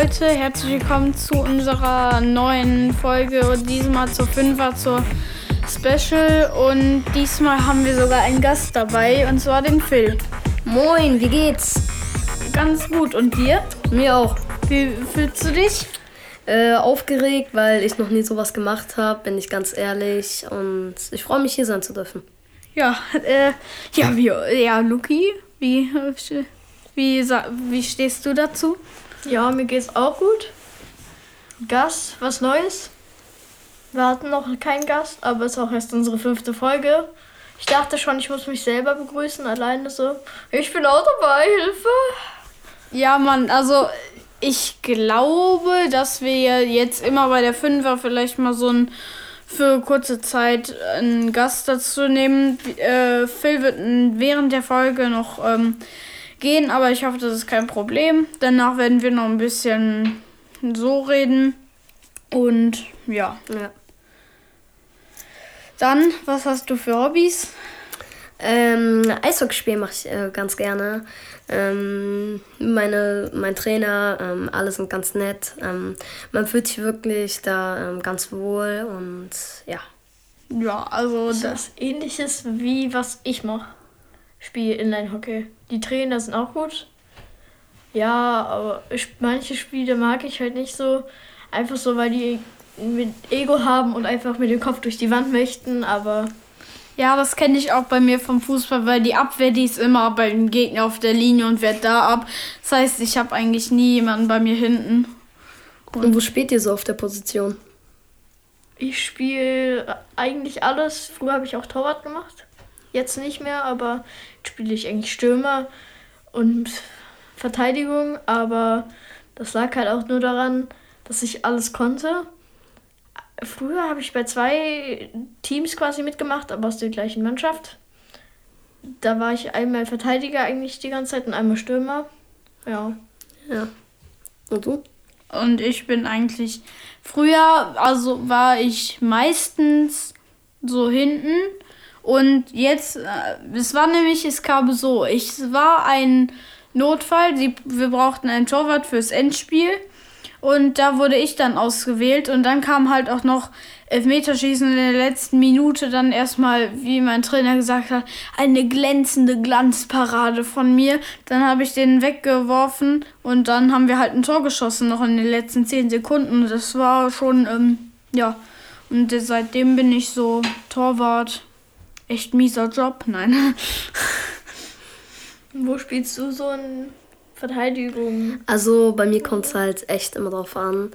Leute, herzlich willkommen zu unserer neuen Folge und diesmal zur Fünfer zur Special und diesmal haben wir sogar einen Gast dabei und zwar den Phil. Moin, wie geht's? Ganz gut und dir? Mir auch. Wie fühlst du dich? Äh, aufgeregt, weil ich noch nie sowas gemacht habe, bin ich ganz ehrlich und ich freue mich hier sein zu dürfen. Ja, äh, ja, wie, ja, Luki, wie, wie, wie stehst du dazu? Ja, mir geht's auch gut. Gast, was Neues. Wir hatten noch keinen Gast, aber es ist auch erst unsere fünfte Folge. Ich dachte schon, ich muss mich selber begrüßen, alleine so. Ich bin auch dabei, Hilfe. Ja, Mann, also ich glaube, dass wir jetzt immer bei der Fünfer vielleicht mal so ein für kurze Zeit einen Gast dazu nehmen. Äh, Phil wird während der Folge noch ähm, gehen, aber ich hoffe, das ist kein Problem. Danach werden wir noch ein bisschen so reden. Und ja. ja. Dann, was hast du für Hobbys? Ähm, Eishockeyspiel mache ich äh, ganz gerne. Ähm, meine, mein Trainer, ähm, alle sind ganz nett. Ähm, man fühlt sich wirklich da ähm, ganz wohl und ja. Ja, also das, das ähnliches wie was ich mache. Spiel Inline-Hockey. Die Trainer sind auch gut. Ja, aber ich, manche Spiele mag ich halt nicht so. Einfach so, weil die mit Ego haben und einfach mit dem Kopf durch die Wand möchten, aber. Ja, das kenne ich auch bei mir vom Fußball, weil die Abwehr, die ist immer beim Gegner auf der Linie und wehrt da ab. Das heißt, ich habe eigentlich nie jemanden bei mir hinten. Und, und wo spielt ihr so auf der Position? Ich spiele eigentlich alles. Früher habe ich auch Torwart gemacht. Jetzt nicht mehr, aber jetzt spiele ich eigentlich Stürmer und Verteidigung. Aber das lag halt auch nur daran, dass ich alles konnte. Früher habe ich bei zwei Teams quasi mitgemacht, aber aus der gleichen Mannschaft. Da war ich einmal Verteidiger eigentlich die ganze Zeit und einmal Stürmer. Ja. Ja. Und du? Und ich bin eigentlich früher, also war ich meistens so hinten und jetzt, äh, es war nämlich, es kam so, ich war ein Notfall, die, wir brauchten einen Torwart fürs Endspiel und da wurde ich dann ausgewählt und dann kam halt auch noch Elfmeterschießen in der letzten Minute dann erstmal, wie mein Trainer gesagt hat, eine glänzende Glanzparade von mir. Dann habe ich den weggeworfen und dann haben wir halt ein Tor geschossen noch in den letzten zehn Sekunden. Das war schon, ähm, ja. Und seitdem bin ich so Torwart. Echt mieser Job, nein. Wo spielst du so ein Verteidigung? Also bei mir kommt es halt echt immer drauf an.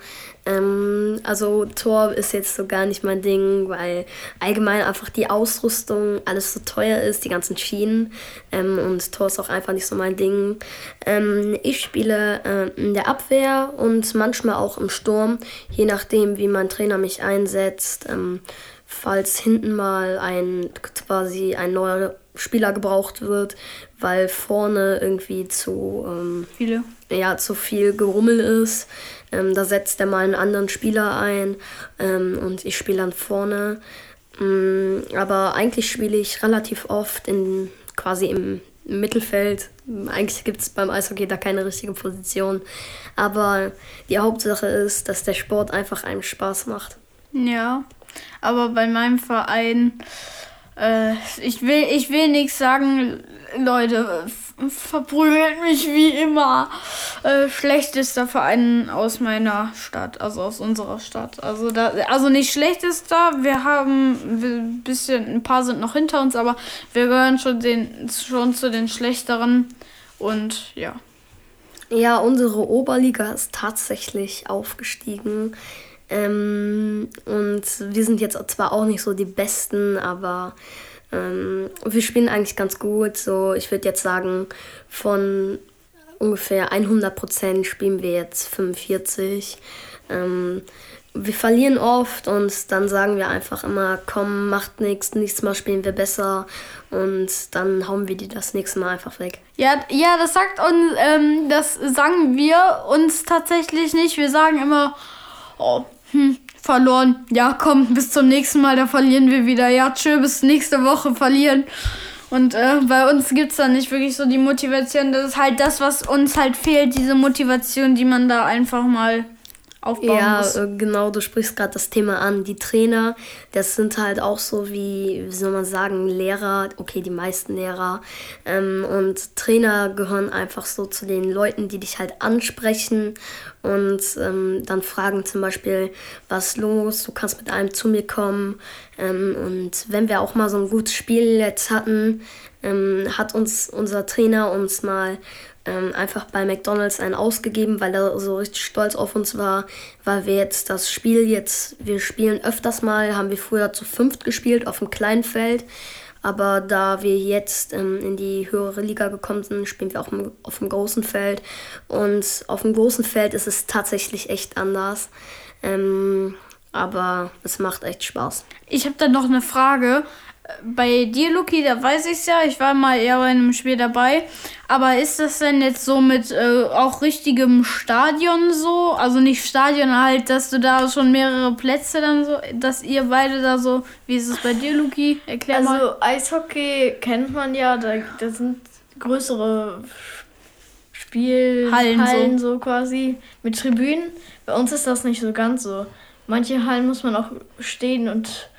Ähm, also Tor ist jetzt so gar nicht mein Ding, weil allgemein einfach die Ausrüstung alles so teuer ist, die ganzen Schienen. Ähm, und Tor ist auch einfach nicht so mein Ding. Ähm, ich spiele äh, in der Abwehr und manchmal auch im Sturm, je nachdem, wie mein Trainer mich einsetzt. Falls hinten mal ein quasi ein neuer Spieler gebraucht wird, weil vorne irgendwie zu ähm, viele ja zu viel Gerummel ist. Ähm, da setzt er mal einen anderen Spieler ein ähm, und ich spiele dann vorne. Ähm, aber eigentlich spiele ich relativ oft in quasi im Mittelfeld. Eigentlich gibt es beim Eishockey da keine richtige Position. Aber die Hauptsache ist, dass der Sport einfach einem Spaß macht. Ja, aber bei meinem Verein äh, ich will, ich will nichts sagen, Leute, verprügelt mich wie immer. Äh, schlechtester Verein aus meiner Stadt, also aus unserer Stadt. Also da, also nicht schlechtester, wir haben ein bisschen, ein paar sind noch hinter uns, aber wir gehören schon den schon zu den schlechteren und ja. Ja, unsere Oberliga ist tatsächlich aufgestiegen. Ähm, und wir sind jetzt zwar auch nicht so die Besten, aber ähm, wir spielen eigentlich ganz gut. So, ich würde jetzt sagen, von ungefähr 100 Prozent spielen wir jetzt 45. Ähm, wir verlieren oft und dann sagen wir einfach immer, komm, macht nichts, nächstes Mal spielen wir besser und dann hauen wir die das nächste Mal einfach weg. Ja, ja, das sagt uns, ähm, das sagen wir uns tatsächlich nicht. Wir sagen immer, oh, hm, verloren. Ja, komm, bis zum nächsten Mal, da verlieren wir wieder. Ja, tschö, bis nächste Woche verlieren. Und äh, bei uns gibt es da nicht wirklich so die Motivation. Das ist halt das, was uns halt fehlt, diese Motivation, die man da einfach mal aufbauen ja, muss. äh, genau, du sprichst gerade das Thema an. Die Trainer, das sind halt auch so wie, wie soll man sagen, Lehrer, okay, die meisten Lehrer. Ähm, und Trainer gehören einfach so zu den Leuten, die dich halt ansprechen und ähm, dann fragen zum Beispiel, was ist los, du kannst mit einem zu mir kommen. Ähm, und wenn wir auch mal so ein gutes Spiel jetzt hatten, ähm, hat uns unser Trainer uns mal ähm, einfach bei McDonalds einen ausgegeben, weil er so richtig stolz auf uns war, weil wir jetzt das Spiel jetzt, wir spielen öfters mal, haben wir früher zu fünft gespielt auf dem kleinen Feld, aber da wir jetzt ähm, in die höhere Liga gekommen sind, spielen wir auch auf dem großen Feld und auf dem großen Feld ist es tatsächlich echt anders. Ähm, aber es macht echt Spaß. Ich habe da noch eine Frage. Bei dir, Luki, da weiß ich es ja. Ich war mal eher bei einem Spiel dabei. Aber ist das denn jetzt so mit äh, auch richtigem Stadion so? Also nicht Stadion halt, dass du da schon mehrere Plätze dann so, dass ihr beide da so. Wie ist es bei dir, Luki? Erklär also mal. Eishockey kennt man ja, da, da sind größere Hallen Spielhallen so. so. quasi mit Tribünen. Bei uns ist das nicht so ganz so. Manche Hallen muss man auch stehen und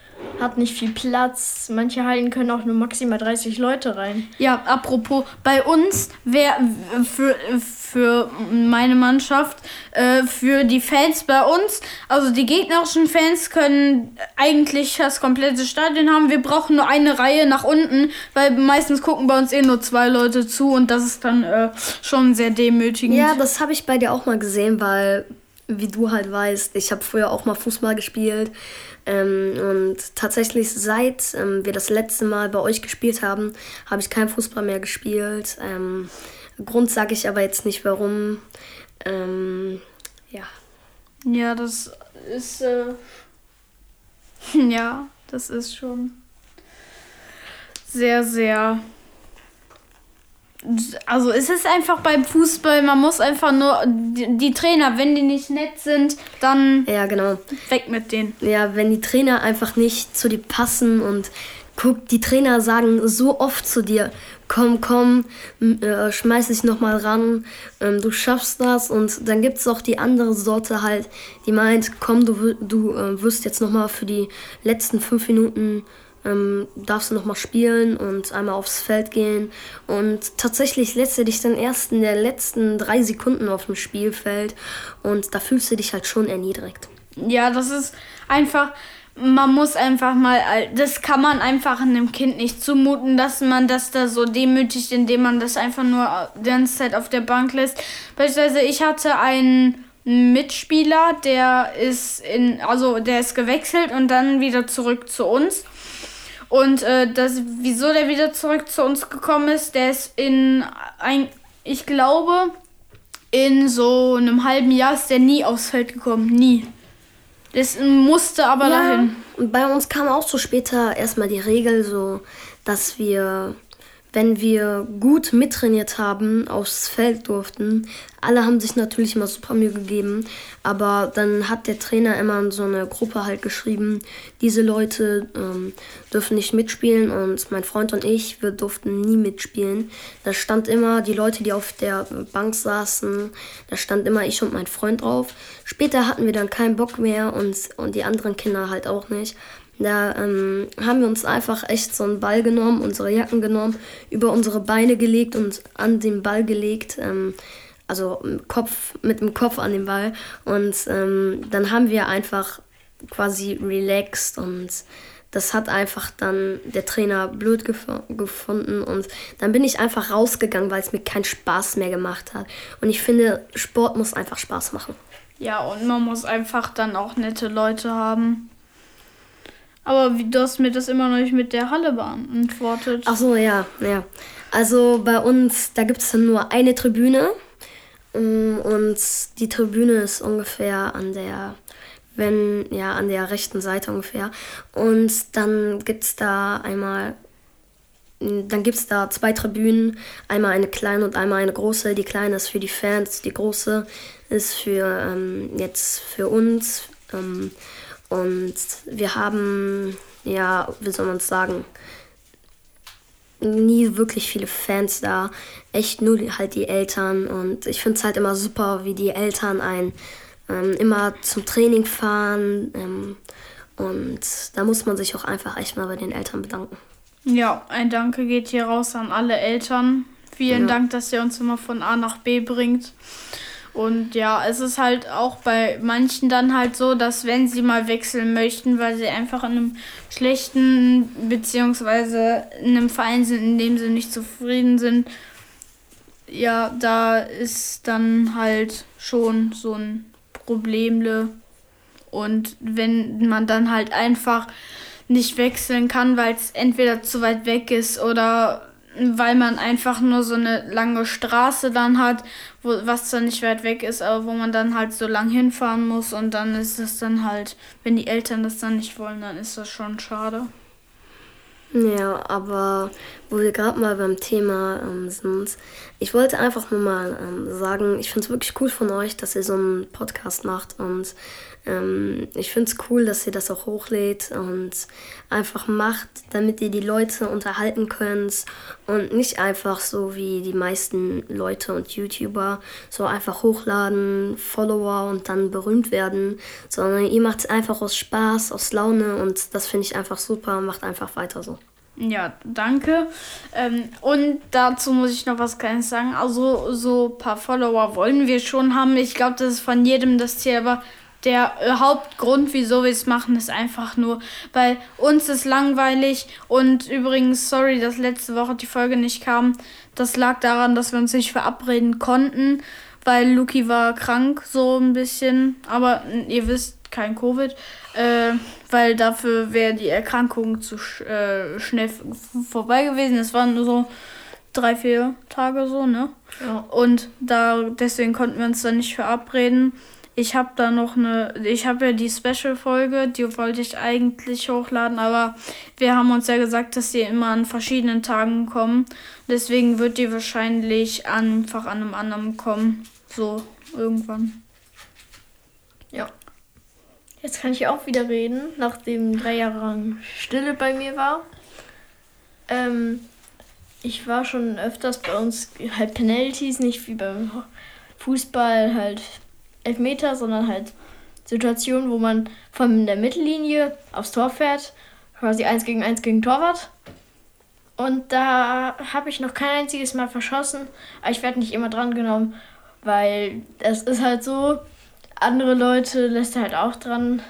hat nicht viel Platz. Manche Hallen können auch nur maximal 30 Leute rein. Ja, apropos, bei uns wäre für, für meine Mannschaft, äh, für die Fans bei uns, also die gegnerischen Fans können eigentlich das komplette Stadion haben. Wir brauchen nur eine Reihe nach unten, weil meistens gucken bei uns eh nur zwei Leute zu und das ist dann äh, schon sehr demütigend. Ja, das habe ich bei dir auch mal gesehen, weil, wie du halt weißt, ich habe früher auch mal Fußball gespielt. Ähm, und tatsächlich, seit ähm, wir das letzte Mal bei euch gespielt haben, habe ich kein Fußball mehr gespielt. Ähm, Grund sage ich aber jetzt nicht warum. Ähm, ja. Ja, das ist. Äh, ja, das ist schon sehr, sehr. Also es ist einfach beim Fußball, man muss einfach nur die, die Trainer, wenn die nicht nett sind, dann Ja, genau. weg mit denen. Ja, wenn die Trainer einfach nicht zu dir passen und guck, die Trainer sagen so oft zu dir, komm, komm, äh, schmeiß dich nochmal ran, ähm, du schaffst das und dann gibt es auch die andere Sorte halt, die meint, komm, du, du äh, wirst jetzt nochmal für die letzten fünf Minuten ähm, darfst du nochmal spielen und einmal aufs Feld gehen. Und tatsächlich lässt er dich dann erst in der letzten drei Sekunden auf dem Spielfeld und da fühlst du dich halt schon erniedrigt. Ja, das ist einfach, man muss einfach mal, das kann man einfach einem Kind nicht zumuten, dass man das da so demütigt, indem man das einfach nur die ganze Zeit auf der Bank lässt. Beispielsweise, ich hatte einen Mitspieler, der ist in, also der ist gewechselt und dann wieder zurück zu uns. Und äh, das, wieso der wieder zurück zu uns gekommen ist, der ist in ein, ich glaube, in so einem halben Jahr ist der nie aufs Feld gekommen. Nie. Das musste aber dahin. Und bei uns kam auch so später erstmal die Regel so, dass wir, wenn wir gut mittrainiert haben, aufs Feld durften. Alle haben sich natürlich immer super Mühe gegeben, aber dann hat der Trainer immer in so eine Gruppe halt geschrieben, diese Leute ähm, dürfen nicht mitspielen und mein Freund und ich, wir durften nie mitspielen. Da stand immer die Leute, die auf der Bank saßen, da stand immer ich und mein Freund drauf. Später hatten wir dann keinen Bock mehr und, und die anderen Kinder halt auch nicht. Da ähm, haben wir uns einfach echt so einen Ball genommen, unsere Jacken genommen, über unsere Beine gelegt und an den Ball gelegt. Ähm, also Kopf, mit dem Kopf an den Ball. Und ähm, dann haben wir einfach quasi relaxed und das hat einfach dann der Trainer blöd gef gefunden und dann bin ich einfach rausgegangen, weil es mir keinen Spaß mehr gemacht hat. Und ich finde, Sport muss einfach Spaß machen. Ja, und man muss einfach dann auch nette Leute haben. Aber wie, du hast mir das immer noch nicht mit der Halle beantwortet. Ach so, ja, ja. Also bei uns, da gibt es dann nur eine Tribüne. Mm, Und die Tribüne ist ungefähr an der, wenn, ja, an der rechten Seite ungefähr. Und dann gibt es da einmal, dann gibt es da zwei Tribünen. Einmal eine kleine und einmal eine große. Die kleine ist für die Fans, die große ist für ähm, jetzt für uns. Ähm, und wir haben, ja, wie soll man es sagen? nie wirklich viele Fans da. Echt nur halt die Eltern. Und ich finde es halt immer super, wie die Eltern einen ähm, immer zum Training fahren. Ähm, und da muss man sich auch einfach echt mal bei den Eltern bedanken. Ja, ein Danke geht hier raus an alle Eltern. Vielen ja. Dank, dass ihr uns immer von A nach B bringt. Und ja, es ist halt auch bei manchen dann halt so, dass wenn sie mal wechseln möchten, weil sie einfach in einem schlechten beziehungsweise in einem Verein sind, in dem sie nicht zufrieden sind, ja, da ist dann halt schon so ein Problemle. Und wenn man dann halt einfach nicht wechseln kann, weil es entweder zu weit weg ist oder weil man einfach nur so eine lange Straße dann hat, wo, was zwar nicht weit weg ist, aber wo man dann halt so lang hinfahren muss und dann ist es dann halt, wenn die Eltern das dann nicht wollen, dann ist das schon schade. Ja, aber wo wir gerade mal beim Thema ähm, sind, ich wollte einfach nur mal ähm, sagen, ich finde es wirklich cool von euch, dass ihr so einen Podcast macht und ähm, ich finde es cool, dass ihr das auch hochlädt und einfach macht, damit ihr die Leute unterhalten könnt und nicht einfach so wie die meisten Leute und YouTuber so einfach hochladen, Follower und dann berühmt werden, sondern ihr macht es einfach aus Spaß, aus Laune und das finde ich einfach super, macht einfach weiter so. Ja, danke. Ähm, und dazu muss ich noch was Kleines sagen. Also, so ein paar Follower wollen wir schon haben. Ich glaube, das ist von jedem das Ziel, aber der äh, Hauptgrund, wieso wir es machen, ist einfach nur, weil uns ist langweilig und übrigens, sorry, dass letzte Woche die Folge nicht kam. Das lag daran, dass wir uns nicht verabreden konnten, weil Luki war krank, so ein bisschen. Aber ihr wisst, kein Covid, äh, weil dafür wäre die Erkrankung zu sch äh, schnell vorbei gewesen. Es waren nur so drei, vier Tage so, ne? Ja. Und da deswegen konnten wir uns dann nicht verabreden. Ich habe da noch eine, ich habe ja die Special-Folge, die wollte ich eigentlich hochladen, aber wir haben uns ja gesagt, dass die immer an verschiedenen Tagen kommen. Deswegen wird die wahrscheinlich einfach an einem anderen kommen. So, irgendwann. Ja. Jetzt kann ich auch wieder reden, nachdem drei Jahre lang Stille bei mir war. Ähm, ich war schon öfters bei uns halt Penalties, nicht wie beim Fußball halt Elfmeter, sondern halt Situationen, wo man von der Mittellinie aufs Tor fährt, quasi eins gegen eins gegen Torwart. Und da habe ich noch kein einziges Mal verschossen, aber ich werde nicht immer dran genommen, weil es ist halt so, andere Leute lässt er halt auch dran.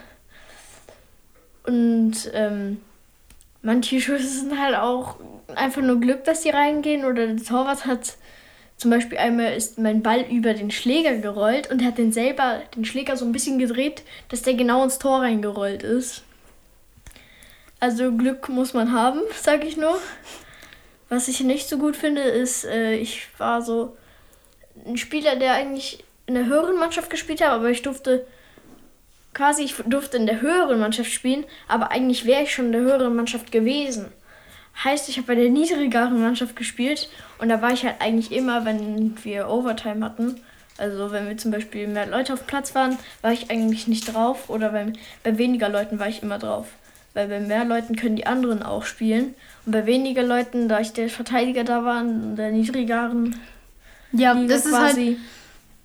Und ähm, manche Schüsse sind halt auch einfach nur Glück, dass die reingehen oder der Torwart hat zum Beispiel einmal ist mein Ball über den Schläger gerollt und hat den selber, den Schläger so ein bisschen gedreht, dass der genau ins Tor reingerollt ist. Also Glück muss man haben, sag ich nur. Was ich nicht so gut finde, ist, äh, ich war so ein Spieler, der eigentlich in der höheren Mannschaft gespielt hat, aber ich durfte quasi, ich durfte in der höheren Mannschaft spielen, aber eigentlich wäre ich schon in der höheren Mannschaft gewesen. Heißt, ich habe bei der niedrigeren Mannschaft gespielt und da war ich halt eigentlich immer, wenn wir Overtime hatten, also wenn wir zum Beispiel mehr Leute auf Platz waren, war ich eigentlich nicht drauf oder bei, bei weniger Leuten war ich immer drauf. Weil bei mehr Leuten können die anderen auch spielen. Und bei weniger Leuten, da ich der Verteidiger da war, in der niedrigeren ja, Liga das quasi, ist halt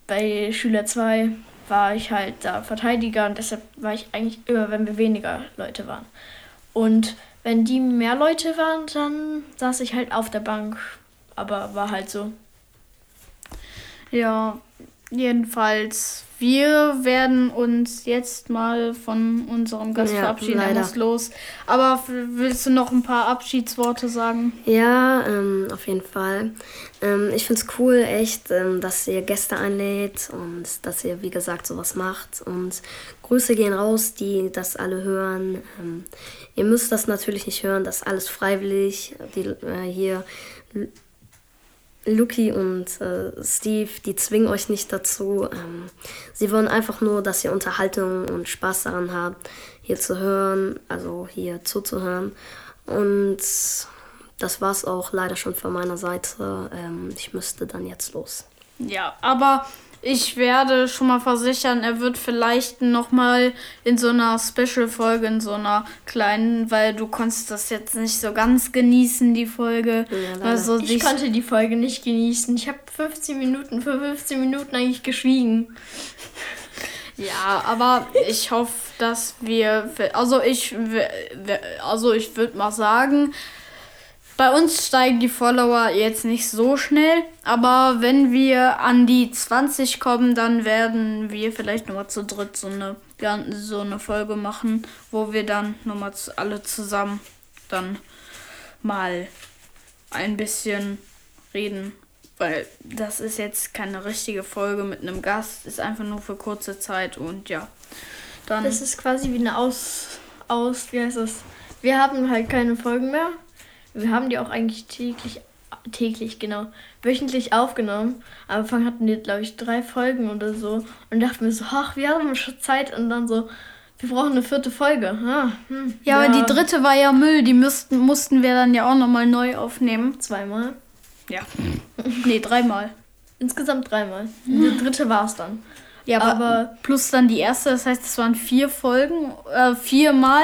bei Schüler 2 war ich halt da Verteidiger und deshalb war ich eigentlich immer, wenn wir weniger Leute waren. Und wenn die mehr Leute waren, dann saß ich halt auf der Bank. Aber war halt so. Ja, jedenfalls, wir werden uns jetzt mal von unserem Gast ja, verabschieden. Er muss los. Aber willst du noch ein paar Abschiedsworte sagen? Ja, ähm, auf jeden Fall. Ähm, ich finde es cool, echt, ähm, dass ihr Gäste einlädt und dass ihr, wie gesagt, sowas macht. Und Grüße gehen raus, die das alle hören. Ähm, ihr müsst das natürlich nicht hören, das ist alles freiwillig. Die, äh, hier Luki und äh, Steve, die zwingen euch nicht dazu. Ähm, sie wollen einfach nur, dass ihr Unterhaltung und Spaß daran habt, hier zu hören, also hier zuzuhören. Und das war's auch leider schon von meiner Seite. Ähm, ich müsste dann jetzt los. Ja, aber ich werde schon mal versichern, er wird vielleicht noch mal in so einer Special-Folge, in so einer kleinen, weil du konntest das jetzt nicht so ganz genießen, die Folge. Ja, also Ich konnte die Folge nicht genießen. Ich habe 15 Minuten für 15 Minuten eigentlich geschwiegen. Ja, aber ich hoffe, dass wir, also ich, also ich würde mal sagen, bei uns steigen die Follower jetzt nicht so schnell, aber wenn wir an die 20 kommen, dann werden wir vielleicht nochmal zu dritt so eine, so eine Folge machen, wo wir dann nochmal alle zusammen dann mal ein bisschen reden. Weil das ist jetzt keine richtige Folge mit einem Gast, ist einfach nur für kurze Zeit und ja. Dann Das ist quasi wie eine Aus, aus, wie heißt das? Wir haben halt keine Folgen mehr. Wir haben die auch eigentlich täglich, täglich, genau, wöchentlich aufgenommen. Am Anfang hatten wir, glaube ich, drei Folgen oder so. Und dachten wir so, ach, wir haben schon Zeit. Und dann so, wir brauchen eine vierte Folge. Ah, hm, ja, aber die dritte war ja Müll, die müssten, mussten wir dann ja auch nochmal neu aufnehmen. Zweimal. Ja. nee, dreimal. Insgesamt dreimal. Die dritte war es dann. Ja, aber, Aber- plus dann die erste, das heißt, es waren vier Folgen, äh, viermal.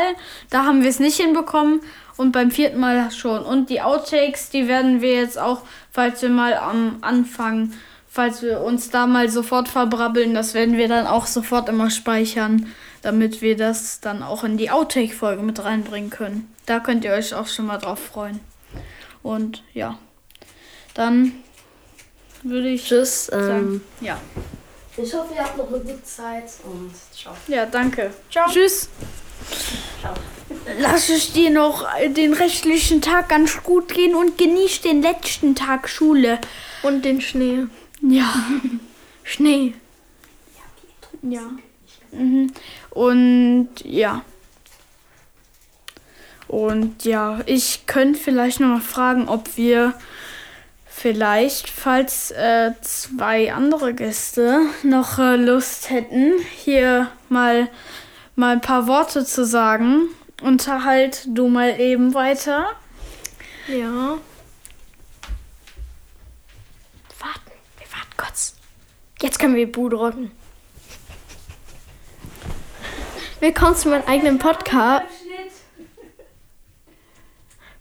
Da haben wir es nicht hinbekommen und beim vierten Mal schon. Und die Outtakes, die werden wir jetzt auch, falls wir mal am Anfang, falls wir uns da mal sofort verbrabbeln, das werden wir dann auch sofort immer speichern, damit wir das dann auch in die Outtake-Folge mit reinbringen können. Da könnt ihr euch auch schon mal drauf freuen. Und ja, dann würde ich Tschüss. sagen, Ähm, ja. ich hoffe, ihr habt noch eine gute Zeit und ciao. Ja, danke. Ciao. Tschüss. Lass es dir noch den restlichen Tag ganz gut gehen und genieß den letzten Tag Schule. Und den Schnee. Ja. Schnee. Ja. Mhm. Und ja. Und ja, ich könnte vielleicht noch mal fragen, ob wir vielleicht, falls äh, zwei andere Gäste noch äh, Lust hätten, hier mal, mal ein paar Worte zu sagen. Unterhalt du mal eben weiter. Ja. Warten, wir warten kurz. Jetzt können wir Bude rocken. Willkommen zu meinem eigenen Podcast.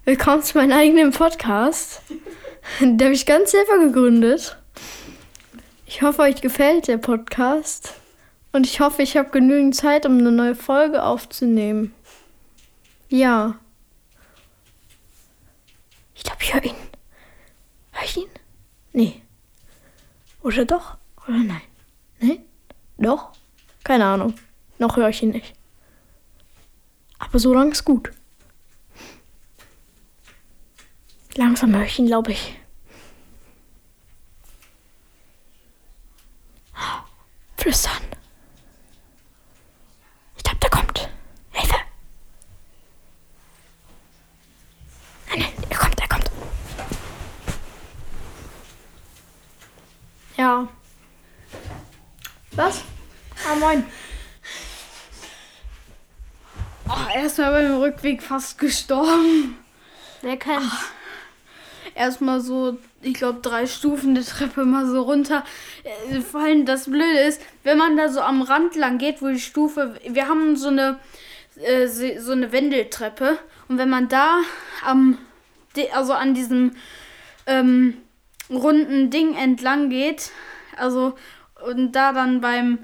Willkommen zu meinem eigenen Podcast. Den habe ich ganz selber gegründet. Ich hoffe, euch gefällt der Podcast. Und ich hoffe, ich habe genügend Zeit, um eine neue Folge aufzunehmen. Ja. Ich glaube, ich höre ihn. Hör ich ihn? Nee. Oder doch? Oder nein? Nein? Doch? Keine Ahnung. Noch höre ich ihn nicht. Aber so lang ist gut. Langsam höre ich ihn, glaube ich. Flüstern. Ich glaube, der kommt. Hilfe. Nein, nein, er kommt, er kommt. Ja. Was? Ah, moin. Oh, erstmal beim Rückweg fast gestorben. Wer kennt's? erstmal so, ich glaube, drei Stufen der Treppe mal so runter. Äh, Vor allem das Blöde ist, wenn man da so am Rand lang geht, wo die Stufe, wir haben so eine, äh, so eine Wendeltreppe und wenn man da am, also an diesem ähm, runden Ding entlang geht, also und da dann beim,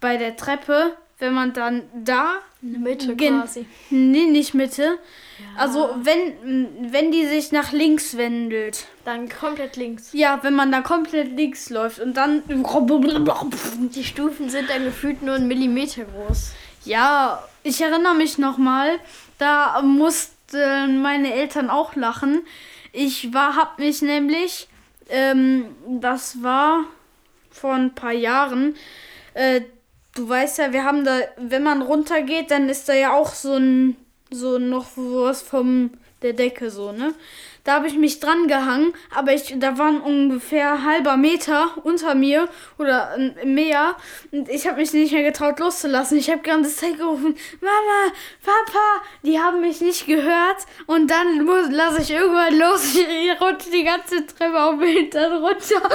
bei der Treppe, wenn man dann da In der Mitte quasi. Nee, nicht Mitte. Also wenn, wenn die sich nach links wendelt. Dann komplett links. Ja, wenn man da komplett links läuft und dann. Die Stufen sind dann gefühlt nur einen Millimeter groß. Ja, ich erinnere mich nochmal, da mussten meine Eltern auch lachen. Ich war, hab mich nämlich, ähm, das war vor ein paar Jahren, äh, du weißt ja, wir haben da, wenn man runtergeht, dann ist da ja auch so ein, so noch was vom der Decke so, ne? Da habe ich mich dran gehangen, aber ich, da waren ungefähr halber Meter unter mir oder mehr und ich habe mich nicht mehr getraut loszulassen. Ich habe die ganze Zeit gerufen, Mama, Papa, die haben mich nicht gehört und dann lasse ich irgendwann los. Ich rutsche die ganze Treppe auf den Hintern runter.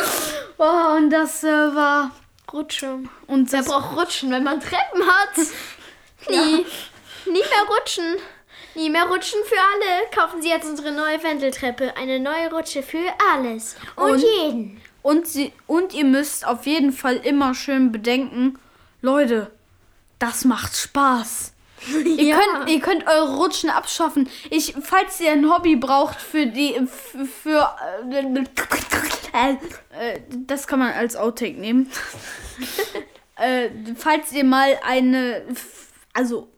Oh, und das äh, war Rutsche. und Wer braucht Rutschen, wenn man Treppen hat? Nie. Nie mehr rutschen. Nie mehr rutschen für alle. Kaufen Sie jetzt unsere neue Wendeltreppe. Eine neue Rutsche für alles. Und, Und- jeden. Und, sie, und ihr müsst auf jeden Fall immer schön bedenken, Leute, das macht Spaß. Ihr, könnt, ihr könnt eure Rutschen abschaffen. Ich, falls ihr ein Hobby braucht für die. f- für. Äh, äh, das kann man als Outtake nehmen. äh, falls ihr mal eine. Also.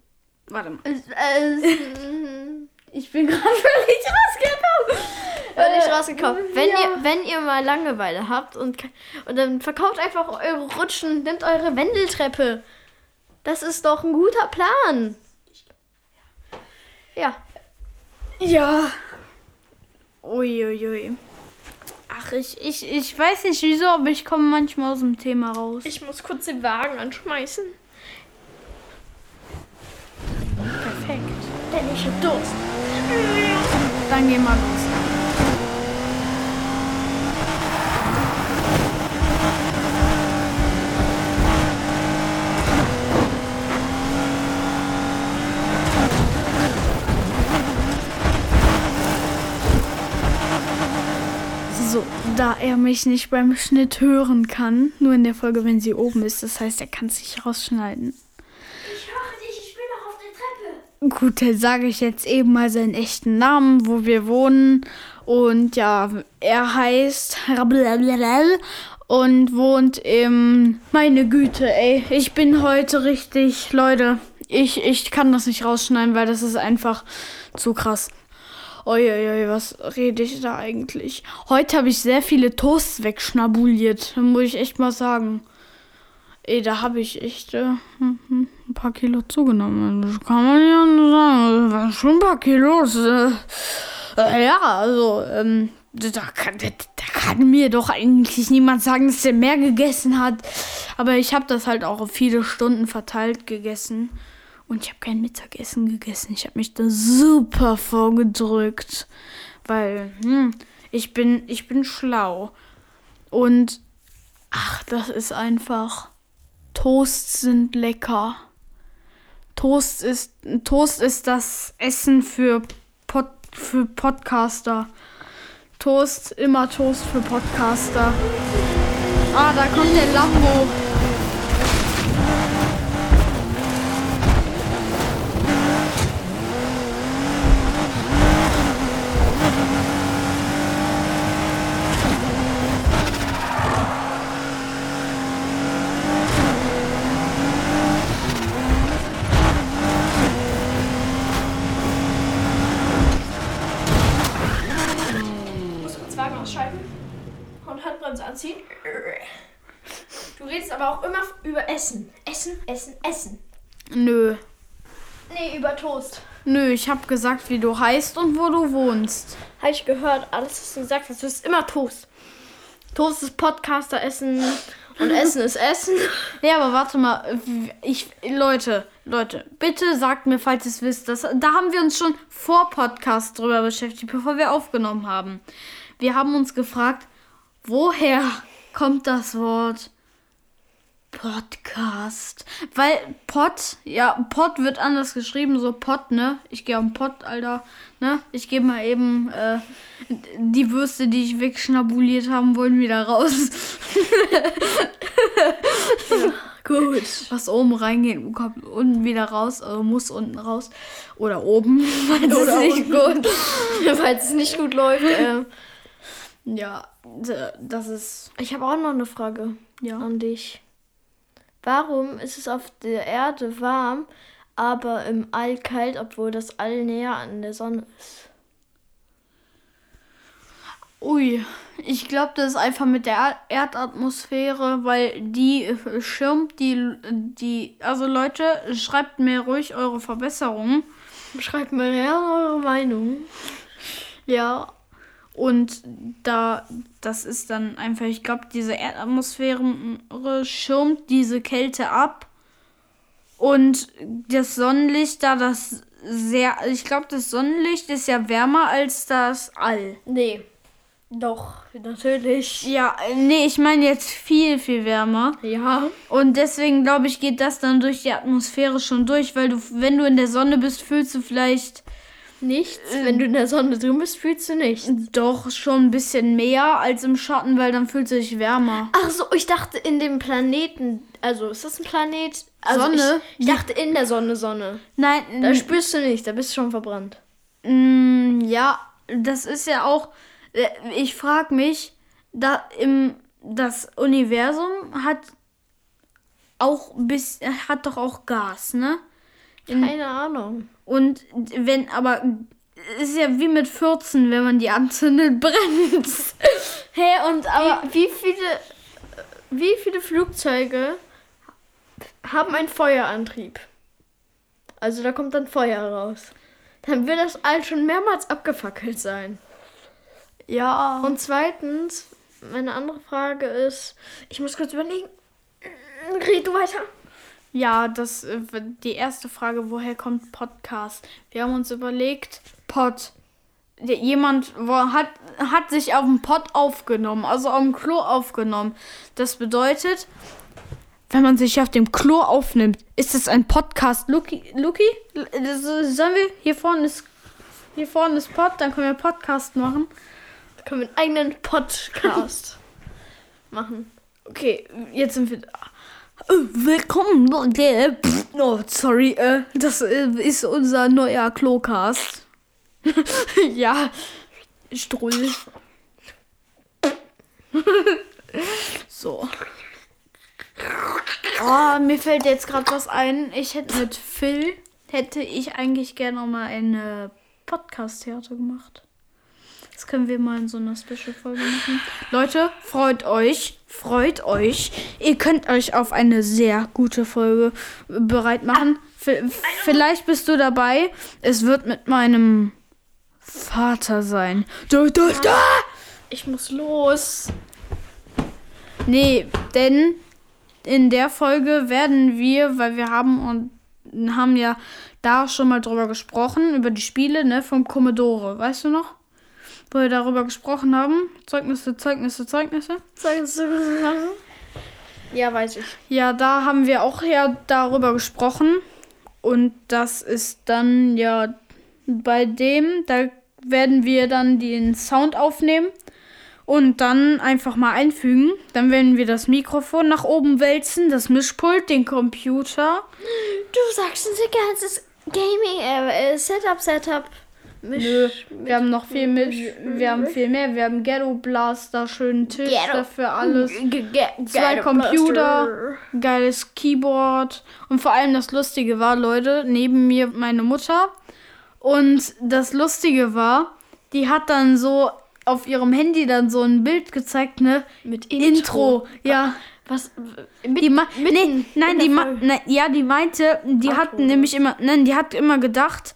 Warte mal. Ich bin gerade völlig rausgekommen. Völlig Äh, rausgekommen. Wenn, ja. ihr, wenn ihr mal Langeweile habt und, und dann verkauft einfach eure Rutschen, nehmt eure Wendeltreppe. Das ist doch ein guter Plan. Ja. Ja. Uiuiui. Ach, ich, ich, ich weiß nicht wieso, aber ich komme manchmal aus dem Thema raus. Ich muss kurz den Wagen anschmeißen. Perfekt. Denn ich hab Durst. Dann gehen wir los. So, da er mich nicht beim Schnitt hören kann, nur in der Folge, wenn sie oben ist, das heißt, er kann sich rausschneiden. Ich höre dich, ich bin noch auf der Treppe. Gut, dann sage ich jetzt eben mal seinen echten Namen, wo wir wohnen. Und ja, er heißt und wohnt im. Meine Güte, ey. Ich bin heute richtig. Leute, ich, ich kann das nicht rausschneiden, weil das ist einfach zu krass. Uiuiui, was rede ich da eigentlich? Heute habe ich sehr viele Toasts wegschnabuliert. Muss ich echt mal sagen. Ey, da habe ich echt äh, hm, hm, ein paar Kilo zugenommen. Das kann man ja nur sagen. Das waren schon ein paar Kilos. Äh, äh, ja, also, ähm, da kann, da, da kann mir doch eigentlich niemand sagen, dass er mehr gegessen hat. Aber ich habe das halt auch auf viele Stunden verteilt gegessen. Und ich habe kein Mittagessen gegessen. Ich habe mich da super vorgedrückt. Weil, hm, ich bin, ich bin schlau. Und, ach, das ist einfach. Toasts sind lecker. Toast ist, Toast ist das Essen für, Pod, für Podcaster. Toast, immer Toast für Podcaster. Ah, da kommt der Lambo. muss kurz Wagen ausschalten und Handbremse anziehen. Du redest aber auch immer über Essen. Essen, Essen, Essen. Nö. Nee, über Toast. Nö, ich hab gesagt, wie du heißt und wo du wohnst. Habe ich gehört, alles, was du gesagt hast, du ist immer Toast. Toast ist Podcaster essen und Essen ist Essen. Ja, aber warte mal, ich, Leute, Leute, bitte sagt mir, falls ihr es wisst, das, da haben wir uns schon vor Podcast drüber beschäftigt, bevor wir aufgenommen haben. Wir haben uns gefragt, woher kommt das Wort Podcast? Weil Pod, ja, Pod wird anders geschrieben, so Pod, ne? Ich gehe am Pod, Alter, ne? Ich gebe mal eben äh, die Würste, die ich wegschnabuliert haben wollen, wieder raus. Gut. was oben reingeht, kommt unten wieder raus, also muss unten raus. Oder oben, weil das Oder ist nicht gut. Falls es nicht gut läuft. Äh, Ja, d- das ist. ich habe auch noch eine Frage Ja. an dich. Warum ist es auf der Erde warm, aber im All kalt, obwohl das All näher an der Sonne ist? Ui, ich glaube, das ist einfach mit der Er- Erdatmosphäre, weil die äh, schirmt die, die. Also Leute, schreibt mir ruhig eure Verbesserungen. Schreibt mir ja eure Meinung. Ja. Und da, das ist dann einfach, ich glaube, diese Erdatmosphäre schirmt diese Kälte ab. Und das Sonnenlicht da, das sehr, ich glaube, das Sonnenlicht ist ja wärmer als das All. Nee. Doch, natürlich. Ja, nee, ich meine jetzt viel, viel wärmer. Ja. Und deswegen glaube ich, geht das dann durch die Atmosphäre schon durch, weil du, wenn du in der Sonne bist, fühlst du vielleicht Nichts. Wenn du in der Sonne drin bist, fühlst du nichts. doch schon ein bisschen mehr als im Schatten, weil dann fühlt es sich wärmer. Ach so, ich dachte in dem Planeten. Also, ist das ein Planet? Also Sonne? Ich, ich dachte in der Sonne, Sonne. Nein, Da spürst du nicht, da bist du schon verbrannt. Mm, ja, das ist ja auch. äh, Ich frage mich, da im das Universum hat auch bis hat doch auch Gas, ne? Keine Ahnung. Und wenn aber ist ja wie mit 14, wenn man die anzündet, brennt. Hä, und aber Wie, wie viele. Wie viele Flugzeuge haben einen Feuerantrieb? Also da kommt dann Feuer raus. Dann wird das All schon mehrmals abgefackelt sein. ja, Und zweitens, meine andere Frage ist, ich muss kurz überlegen. Red du weiter. Ja, das äh, die erste Frage, woher kommt Podcast? Wir haben uns überlegt, Pod. Jemand hat, hat sich auf dem Pod aufgenommen, also auf dem Klo aufgenommen. Das bedeutet, wenn man sich auf dem Klo aufnimmt, ist es ein Podcast. Luki, Luki, sollen wir hier vorne ist hier vorne ist Pod, dann können wir Podcast machen. Da können wir einen eigenen Podcast machen. Okay, jetzt sind wir da. Äh, Willkommen, Leute. Oh, sorry, äh, das äh, ist unser neuer Klocast. ja, Strull. so. Oh, mir fällt jetzt gerade was ein. Ich hätte mit Phil, hätte ich eigentlich gerne mal eine Podcast-Theater gemacht. Das können wir mal in so einer Special-Folge machen. Leute, freut euch. Freut euch. Ihr könnt euch auf eine sehr gute Folge bereit machen. V vielleicht bist du dabei. Es wird mit meinem Vater sein. Da, da, da! Ich muss los. Nee, denn in der Folge werden wir, weil wir haben und haben ja da schon mal drüber gesprochen, über die Spiele, ne, vom Commodore. Weißt du noch? Wo wir darüber gesprochen haben. Zeugnisse, Zeugnisse, Zeugnisse. Ja, weiß ich. Ja, da haben wir auch ja darüber gesprochen. Und das ist dann ja bei dem, da werden wir dann den Sound aufnehmen und dann einfach mal einfügen. Dann werden wir das Mikrofon nach oben wälzen, das Mischpult, den Computer. Du sagst unser ganzes Gaming äh, Setup, Setup. Misch, Nö, wir haben noch viel mit, wir haben viel mehr. Wir haben Ghetto Blaster, schönen Tisch Ghetto. dafür alles. G- Zwei Computer, Blaster. geiles Keyboard. Und vor allem das Lustige war, Leute, neben mir meine Mutter. Und das Lustige war, die hat dann so auf ihrem Handy dann so ein Bild gezeigt, ne? Mit Intro. Ja. Was? Mit, Die ma nee, nein, in die der ma Folge. ne, ja, die meinte, die hat Outro. nämlich immer, nein, die hat immer gedacht,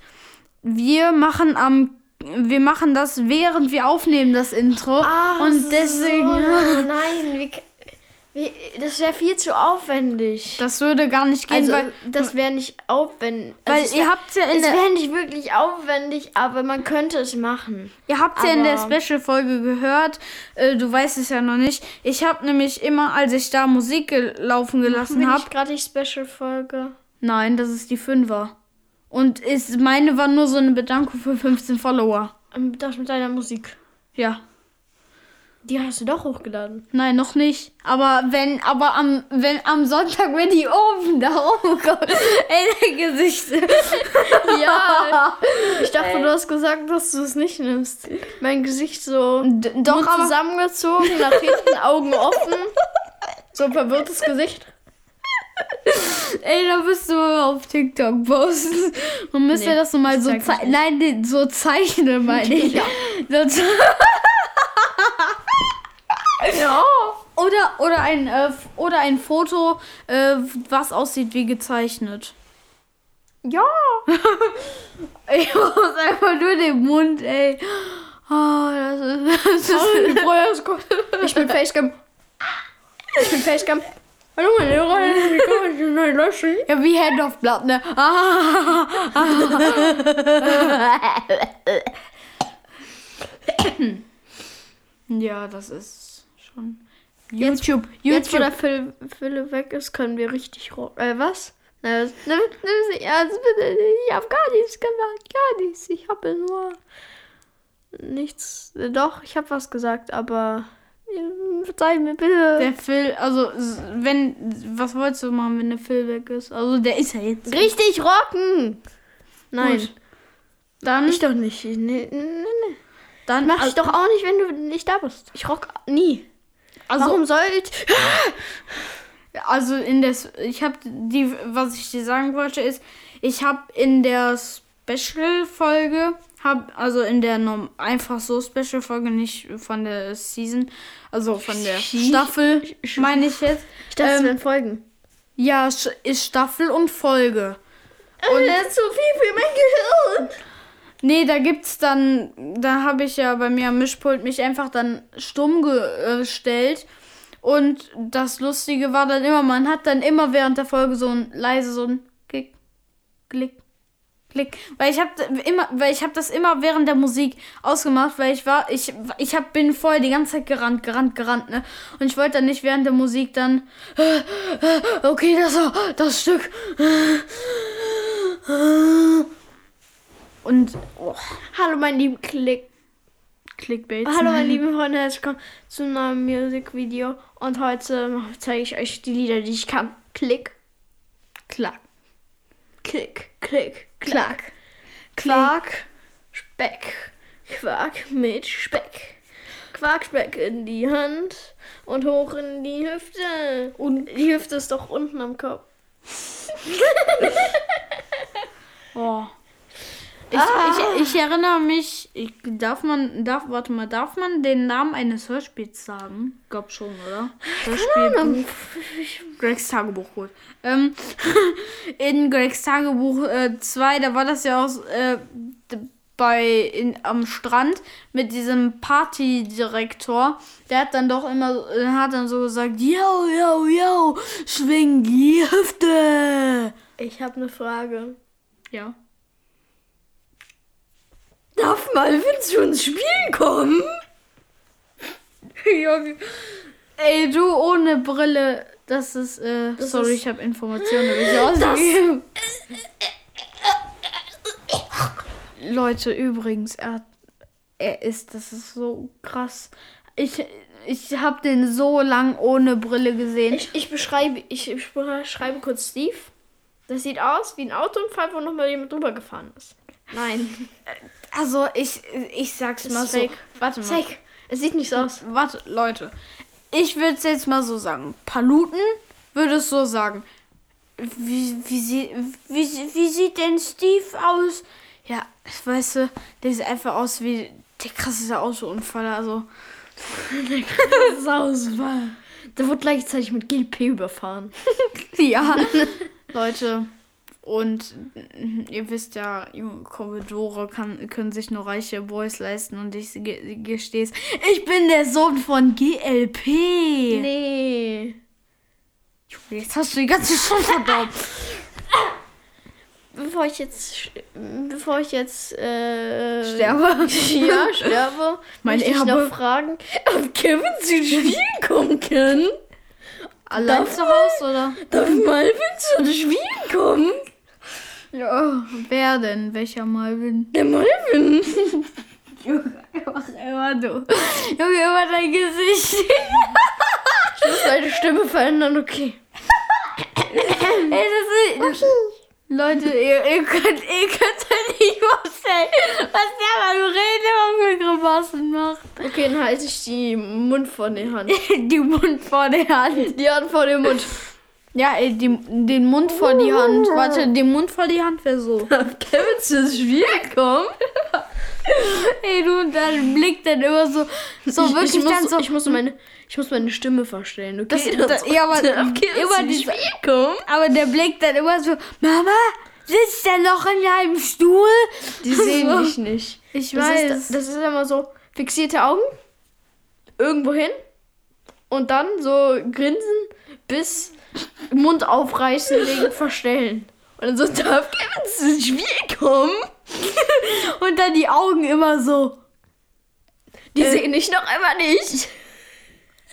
wir machen am wir machen das während wir aufnehmen das Intro Ach und deswegen So, nein, wie, wie, das wäre viel zu aufwendig. das würde gar nicht gehen, also, weil das wäre nicht aufwendig. weil also, es ihr habt ja in es wäre nicht wirklich aufwendig, aber man könnte es machen. Ihr habt ja in der Aber- Special-Folge gehört, äh, du weißt es ja noch nicht. Ich habe nämlich immer, als ich da Musik laufen gelassen habe. ich gerade die Special-Folge? Nein, das ist die Fünfer. Und ist, meine war nur so eine Bedankung für 15 Follower. Ähm, Das mit deiner Musik. Ja. Die hast du doch hochgeladen. Nein, noch nicht. Aber wenn, aber am, wenn am Sonntag, wenn die oben da oben kommt, ey, dein Gesicht. Ja, ich dachte, du hast gesagt, dass du es nicht nimmst. Mein Gesicht so D- doch, zusammengezogen, nach hinten, Augen offen. So ein verwirrtes Gesicht. Ey, da bist du auf TikTok posten. Man müsste Nee, das so mal das so zeig ich zeichnen. Nein, so zeichnen, meine ich. Ja. So Ja. oder, oder, ein, äh, oder ein Foto, äh, was aussieht wie gezeichnet. Ja. Ich muss einfach nur den Mund, ey. Oh, das ist. Das ist Ich bin Facecam. Ich bin Facecam. Hallo meine Leute, wie kann neu löschen? ja, wie Hand of Blood, ne? Ah, ja, das ist schon. YouTube. Jetzt, wo YouTube. der Phil, Phil weg ist, können wir richtig. Äh, was? Ne, ne, ne, ja, ich hab gar nichts gemacht, gar nichts. Ich habe nur nichts. Doch, ich habe was gesagt, aber verzeih mir bitte. Der Phil, also, wenn. Was wolltest du machen, wenn der Phil weg ist? Also, der ist ja jetzt. Richtig rocken! Nein, Gut. Dann. ich doch nicht. Nee, nee, nee. dann Mach ich doch auch nicht, wenn du nicht da bist. Ich rock nie. Also, Warum sollt. Also in der, ich habe die, was ich dir sagen wollte ist, ich habe in der Special-Folge, hab, also in der Norm einfach so Special-Folge, nicht von der Season, also von der Staffel, meine ich jetzt. Ich dachte, es Ähm, wären Folgen. Ja, es ist Staffel und Folge. Und das ist zu viel für mein Gehirn. Nee, da gibt's dann, da habe ich ja bei mir am Mischpult mich einfach dann stumm gestellt. Und das Lustige war dann immer, man hat dann immer während der Folge so ein leise so ein Klick, Klick, Klick. Weil ich habe immer, weil ich habe das immer während der Musik ausgemacht, weil ich war, ich, ich hab, bin vorher die ganze Zeit gerannt, gerannt, gerannt, ne? Und ich wollte dann nicht während der Musik dann, äh, äh, okay, das war das Stück. Und oh, Hallo, mein lieben Klick. Clickbait. Hallo meine lieben Freunde, herzlich willkommen zu einem neuen Musikvideo und heute zeige ich euch die Lieder, die ich kann. Klick, Klack. Klick, klick, klack. Quark, Speck, Quark mit Speck. Quark, Speck in die Hand und hoch in die Hüfte. Und die Hüfte ist doch unten am Kopf. Oh. Ich, Ah. ich, ich erinnere mich, ich, darf man, darf, warte mal, darf man den Namen eines Hörspiels sagen? Glaub schon, oder? Hörspiel. Gregs Tagebuch, gut. Ähm, in Gregs Tagebuch 2, da war das ja auch äh, bei in, am Strand mit diesem Partydirektor. Der hat dann doch immer, äh, hat dann so gesagt, yo, yo, yo, schwing die Hüfte. Ich habe eine Frage. Ja. Darf Malvin zu uns spielen kommen? Ey, du ohne Brille. Das ist, äh, Das sorry, ist- ich habe Informationen über dich ausgegeben. Leute, übrigens, er, er ist, das ist so krass. Ich, ich habe den so lang ohne Brille gesehen. Ich, ich beschreibe, ich beschreibe kurz Steve. Das sieht aus wie ein Autounfall, wo nochmal jemand drüber gefahren ist. Nein. also, ich, ich sag's mal ist so. fake. Warte mal. Fake. Es sieht nicht so aus. Warte, Leute. Ich würde es jetzt mal so sagen. Paluten würde es so sagen. Wie, wie, sie, wie, wie sieht denn Steve aus? Ja, weißt du, der sieht einfach aus wie der krasseste Autounfall. Also, Sausfall. Der wurde gleichzeitig mit GLP überfahren. ja. Leute, und mm, ihr wisst ja, junge Commodore kann, können sich nur reiche Boys leisten und ich ge- gestehe es. Ich bin der Sohn von GLP. Nee. Jetzt hast du die ganze Show verdorben. Bevor ich jetzt, bevor ich jetzt äh, Sterbe. ja, sterbe, Mein möchte ich Erbe. noch fragen, ob Kevin zu Spielen kommen kann. Allein zu Hause, oder? Darf Malvin zu Spielen kommen? Ja. Wer denn? Welcher Malvin? Der Malvin. Junge, mach immer du. Junge, immer dein Gesicht. Ich muss deine Stimme verändern, okay. Ey, das ist... Leute, ihr, ihr könnt, ihr könnt euch nicht vorstellen, was der beim Reden immer für Grimassen macht. Okay, dann halte ich die Mund vor die Hand. Die Mund vor der Hand. Die Hand vor den Mund. Ja, ey, die, den Mund vor die Hand. Warte, den Mund vor die Hand wäre so. Darf Kevin zu Spielen kommen? Ey, du, dann blickt dann immer so, so ich, wirklich ich muss, so... Ich muss, meine, ich muss meine Stimme verstellen, okay? Das- das- ja, aber immer zu diese- Spielen kommen? Aber der blickt dann immer so, Mama, sitzt der noch in deinem Stuhl? Die sehen So. mich nicht. Ich Das weiß. ist, das ist immer so, fixierte Augen, irgendwo hin und dann so grinsen bis Mund aufreißen wegen Verstellen. Und dann so, darf Kevin ins Spiel kommen? Und dann die Augen immer so. Die sehen ich noch immer nicht.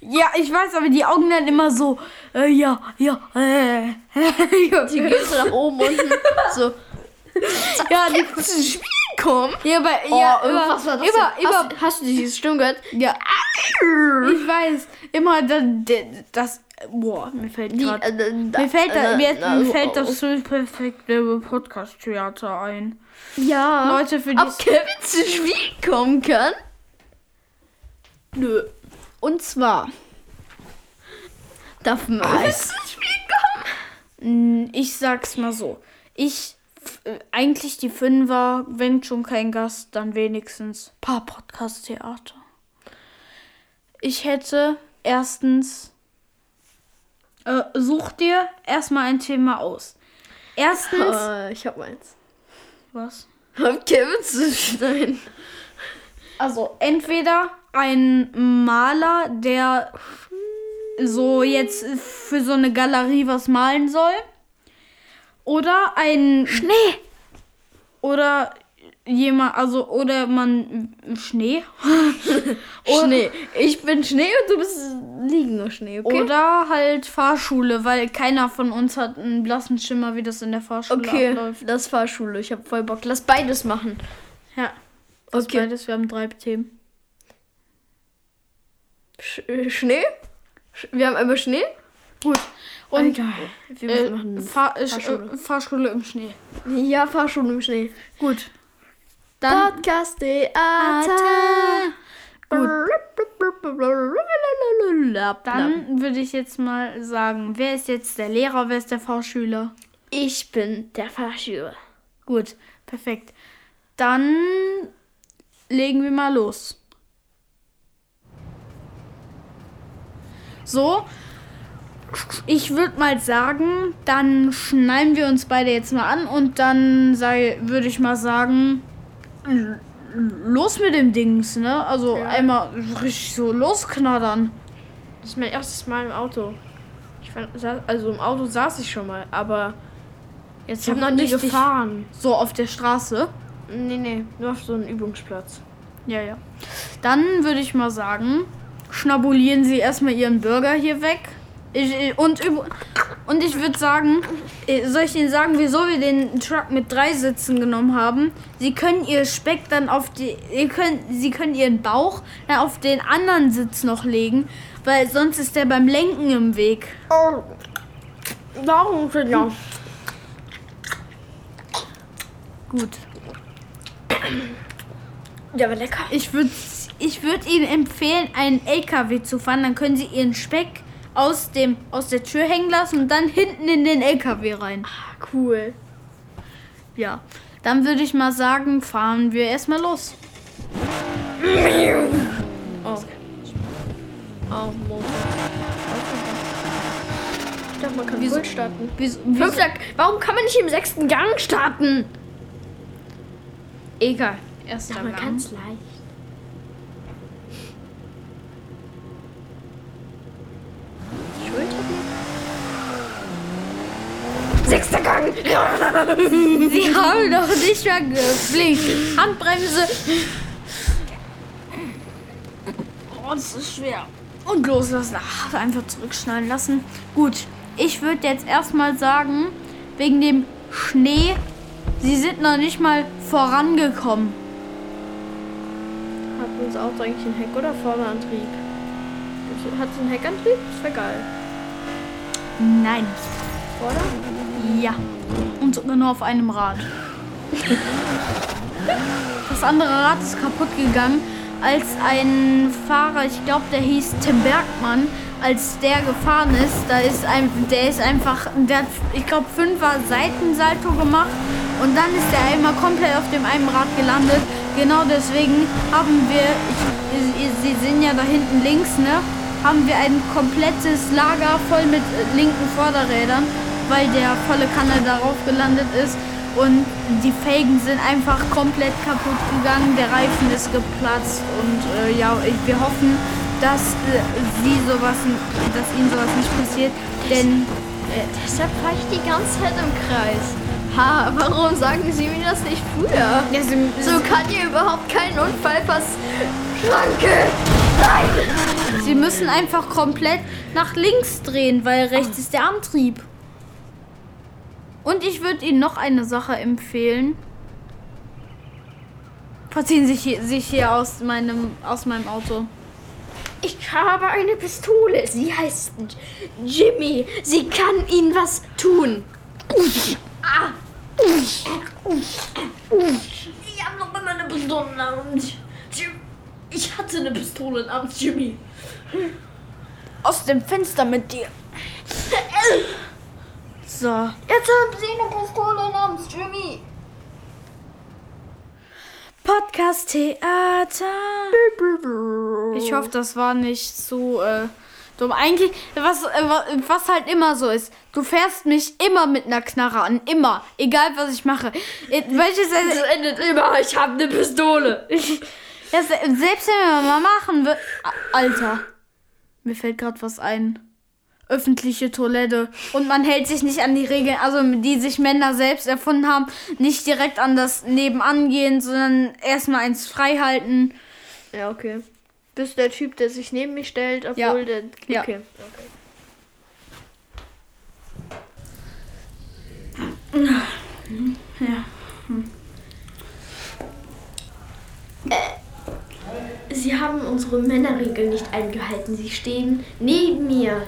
Ja, ich weiß, aber die Augen dann immer so. Äh, ja, ja, äh. ja, Die gehen so nach oben unten. So, ja, die, ins Spiel kommen? ja, aber, Oh, ja, immer, was war das immer, denn? immer, Hast, hast du diese Stimme gehört? ja. Ich weiß, immer das, das boah, mir fällt Die, grad, äh, mir fällt, da, mir, äh, mir oh, fällt oh. das so perfekte Podcast-Theater ein. Ja. Leute, für Ob die Kevin zu Spiel kommen kann? Nö. Und zwar, Darf man zu Spiel kommen? mh, ich sag's mal so. Ich, äh, eigentlich die Fünfer, wenn schon kein Gast, dann wenigstens paar Podcast-Theater. Ich hätte erstens, äh, such dir erstmal ein Thema aus. Erstens, Äh, ich hab meins. was? Ob Kevin zu Stein. Also entweder ein Maler, der so jetzt für so eine Galerie was malen soll. Oder ein Schnee. oder jemand, also oder man Schnee. Schnee. Ich bin Schnee und du bist liegen nur Schnee, okay? Oder halt Fahrschule, weil keiner von uns hat einen blassen Schimmer, wie das in der Fahrschule okay, abläuft. das Fahrschule. Ich hab voll Bock. Lass beides machen. Ja. Das Okay. beides, wir haben drei Themen. Sch äh, Schnee? Sch wir haben einmal Schnee. Gut. Und Wir äh, machen Fahr äh, Fahrschule. Fahrschule im Schnee. ja, Fahrschule im Schnee. Gut. Dann Podcast Theater. Gut. Dann würde ich jetzt mal sagen, wer ist jetzt der Lehrer, wer ist der Fahrschüler? ich bin der Fahrschüler. Gut, perfekt. Dann legen wir mal los. So, ich würde mal sagen, dann schnallen wir uns beide jetzt mal an und dann sei, würde ich mal sagen, los mit dem Dings, ne? Also Ja. einmal richtig so losknattern. Das ist mein erstes Mal im Auto. Fand, also im Auto saß ich schon mal, aber Jetzt ich habe noch nie gefahren. So auf der Straße. Nee, nee, nur auf so einem Übungsplatz. Ja, ja. Dann würde ich mal sagen, schnabulieren Sie erstmal Ihren Burger hier weg. Ich, und, und ich würde sagen, äh, soll ich Ihnen sagen, wieso wir den Truck mit drei Sitzen genommen haben? Sie können Ihr Speck dann auf die, ihr könnt, Sie können Ihren Bauch dann auf den anderen Sitz noch legen, weil sonst ist der beim Lenken im Weg. Oh, warum denn ja? Gut. Der war lecker. Ich würde ich würd Ihnen empfehlen, einen LKW zu fahren. Dann können Sie Ihren Speck aus, dem, aus der Tür hängen lassen und dann hinten in den LKW rein. Ah, cool. Ja. Dann würde ich mal sagen, fahren wir erstmal los. Oh. Oh, Motor. Ich dachte, man kann Wieso? starten. Wieso, wieso, Fünfter, warum kann man nicht im sechsten Gang starten? egal. Erster man Gang. es leicht. Sechster Gang! Sie haben doch nicht mal geblinkt. Handbremse. Oh, das ist schwer. Und loslassen. Ach, einfach zurückschneiden lassen. Gut, ich würde jetzt erstmal sagen, wegen dem Schnee, Sie sind noch nicht mal vorangekommen. Hat unser Auto eigentlich einen Heck- oder Vorderantrieb? Hat es einen Heckantrieb? Das wäre geil. Nein. Vorder? Ja. Und sogar nur auf einem Rad. Das andere Rad ist kaputt gegangen, als ein Fahrer, ich glaube, der hieß Tim Bergmann, als der gefahren ist, da ist ein, der ist einfach, der hat, ich glaube, fünfer Seitensalto gemacht und dann ist der einmal komplett auf dem einen Rad gelandet. Genau deswegen haben wir, ich, Sie sehen ja da hinten links, ne, haben wir ein komplettes Lager voll mit linken Vorderrädern, weil der volle Kanne darauf gelandet ist. und die Felgen sind einfach komplett kaputt gegangen, der Reifen ist geplatzt und äh, ja, wir hoffen, dass äh, sie sowas, dass ihnen sowas nicht passiert, denn Äh, deshalb fahre ich die ganze Zeit im Kreis. Ha, warum sagen Sie mir das nicht früher? ja, sie, So kann hier überhaupt kein Unfall passieren. Schranke! Nein! sie müssen einfach komplett nach links drehen, weil rechts ist der Antrieb. Und ich würde Ihnen noch eine Sache empfehlen. Verziehen Sie hier, sich hier aus meinem, aus meinem Auto. Ich habe eine Pistole. Sie heißt Jimmy. Sie kann Ihnen was tun. Ah. Ich habe noch immer eine Pistole namens Jim. Ich hatte eine Pistole namens Jimmy. Aus dem Fenster mit dir. So. Jetzt haben Sie eine Pistole namens Jimmy. Podcast Theater. Ich hoffe, das war nicht so äh, dumm. Eigentlich, was, äh, wa- was halt immer so ist. Du fährst mich immer mit einer Knarre an. Immer. Egal, was ich mache. Äh, Welches, Es endet immer. Ich habe eine Pistole. ja, se- selbst wenn wir mal machen wir Alter. Mir fällt gerade was ein. Öffentliche Toilette. Und man hält sich nicht an die Regeln, also die sich Männer selbst erfunden haben. Nicht direkt an das Nebenan gehen, sondern erstmal eins frei halten. Ja, okay. Bist der Typ, der sich neben mich stellt, obwohl Ja. der. Ja. Okay. Sie haben unsere Männerregel nicht eingehalten. Sie stehen neben mir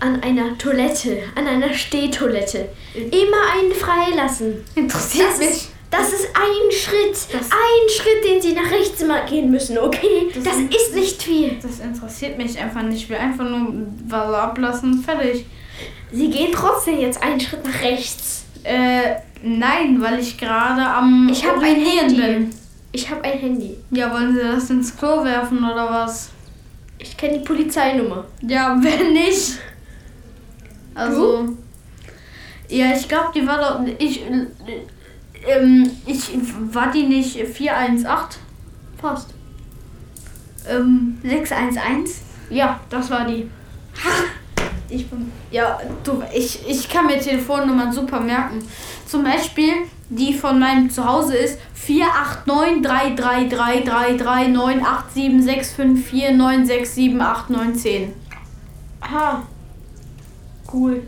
an einer Toilette, an einer Stehtoilette. Immer einen freilassen. Interessiert Das ist, das ist ein Schritt. ein Schritt, den Sie nach rechts immer gehen müssen, okay? Das, ist nicht viel. Das interessiert mich einfach nicht. Ich will einfach nur Wasser ablassen. Fertig. Sie gehen trotzdem jetzt einen Schritt nach rechts. Äh, nein, weil ich gerade am Ich hab ein Handy. bin. Ich habe ein Handy. Ja, wollen Sie das ins Klo werfen oder was? Ich kenne die Polizeinummer. Ja, wenn nicht. Also. Ja, ich glaube, die war doch. Ich. äh, Ähm, ich. War die nicht 418? Fast. Ähm, 611? Ja, das war die. Ich bin. Ja, du, ich, ich kann mir Telefonnummern super merken. Zum Beispiel die von meinem Zuhause ist 489-333-339876549678910. Aha. Cool.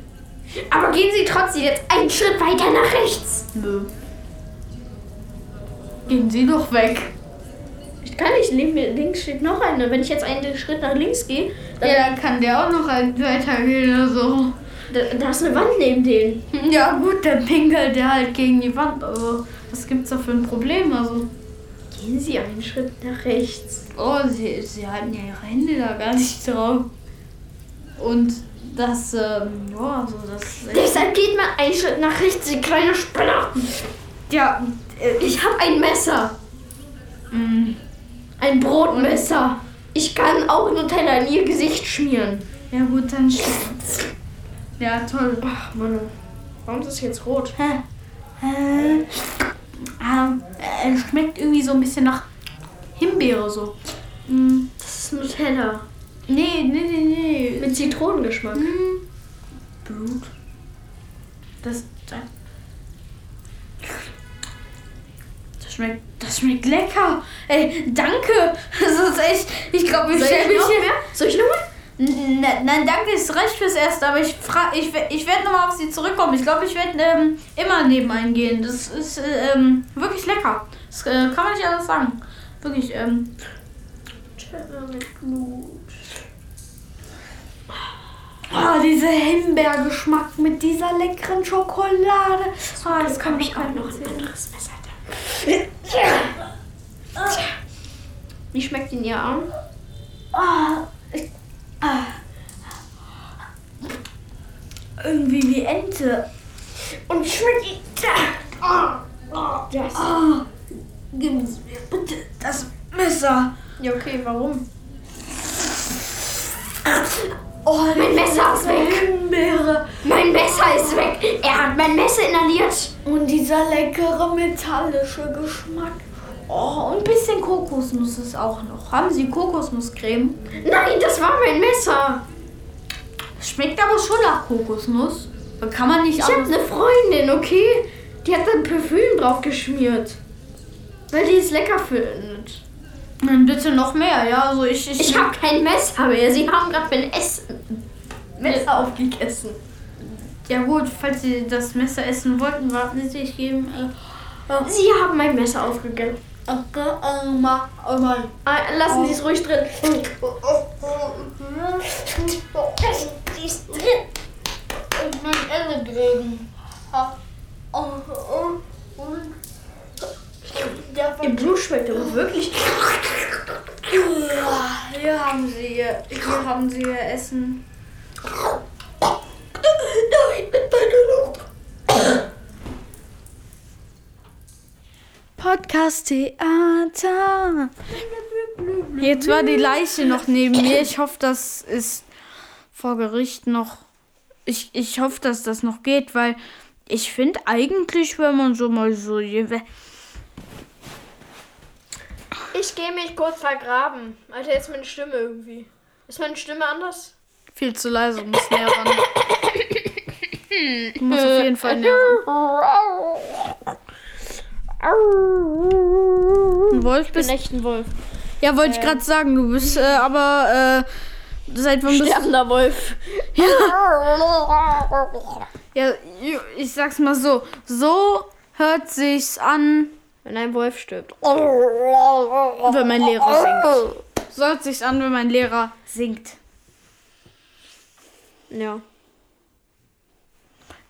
Aber gehen Sie trotzdem jetzt einen Schritt weiter nach rechts. Nö. Gehen Sie doch weg. Ich kann nicht, neben mir links steht noch eine. Wenn ich jetzt einen Schritt nach links gehe, dann Ja, dann kann der auch noch ein weitergehen oder so. da, da ist eine Wand neben denen. Ja, gut, dann pinkelt der halt gegen die Wand. Also, was gibt's da für ein Problem? Also, Gehen Sie einen Schritt nach rechts. oh, sie, sie halten ja ihre Hände da gar nicht drauf. Und das, ähm, ja, also das. Deshalb geht man einen Schritt nach rechts, Sie kleine Spinner. Ja, äh, Ich habe ein Messer. mh, Ein Brotmesser. Ich kann auch Nutella in Ihr Gesicht schmieren. ja gut, dann. sch- Ja, toll. Ach, Mann. Warum ist das jetzt rot? Hä? Äh, äh, schmeckt irgendwie so ein bisschen nach Himbeere so. Mm, Das ist Nutella. Nee, nee, nee, nee. Mit Zitronengeschmack. Mm, Blut. Das, das. Das schmeckt, das schmeckt lecker. Ey, danke. Das ist echt. Ich glaube, ich stelle ich mich noch hier. mehr? Soll ich noch mal? N- ne- Nein, danke, ist recht fürs Erste, aber ich ich, ich werde nochmal auf sie zurückkommen. Ich glaube, ich werde ähm, immer neben einen gehen. Das ist äh, ähm, wirklich lecker. Das äh, kann man nicht anders sagen. Wirklich, ähm. Mit Blut. Oh, dieser Himbeergeschmack mit dieser leckeren Schokolade. Oh, das kann ich auch noch ein anderes Messer da. Wie schmeckt Ihnen Ihr Arm? Ah, ich, ah. Irgendwie wie Ente. Und schmeckt Ihnen da? Ah, ah, das. Ah, geben Sie mir bitte das Messer. Ja, okay, warum? Oh, Mein Messer ist weg. Himbeere. Mein Messer ist weg. Er hat mein Messer inhaliert. Und dieser leckere metallische Geschmack. Oh, und ein bisschen Kokosnuss ist auch noch. Haben Sie Kokosnusscreme? Nein, das war mein Messer. Schmeckt aber schon nach Kokosnuss. Da kann man nicht Ich habe eine Freundin, okay? Die hat dann Parfüm drauf geschmiert. Weil die es lecker findet. Dann bitte noch mehr, ja. Also ich, ich, Ich habe kein Messer mehr. Sie haben gerade mein Essen. Messer aufgegessen. Ja gut, falls Sie das Messer essen wollten, warten Sie, ich gebe... Äh, Sie haben mein Messer aufgegessen. okay, äh, äh, mal. Ah, Lassen Sie es ruhig drin. Die ist drin. Ich bin Ende drin. Der Ihr Blut schmeckt aber wirklich. Ja, hier haben Sie Ihr, hier haben Sie Ihr Essen. Nein, mit meiner Luft. Podcast Theater. Jetzt war die Leiche noch neben mir. Ich hoffe, das ist vor Gericht noch. Ich, ich hoffe, dass das noch geht, weil ich finde eigentlich, wenn man so mal so. Ich gehe mich kurz vergraben. Alter, jetzt meine Stimme irgendwie. Ist meine Stimme anders? Viel zu leise, du musst näher ran. Du musst auf jeden Fall näher ran. Ein Wolf Ich bin bist echt ein Wolf. Ja, wollte ich gerade sagen, du bist äh, aber äh, seit wann bist Sterbender Wolf. Ja, ich sag's mal so, so hört sich's an, Wenn ein Wolf stirbt. wenn mein Lehrer singt. So hört sich's an, wenn mein Lehrer singt. Ja.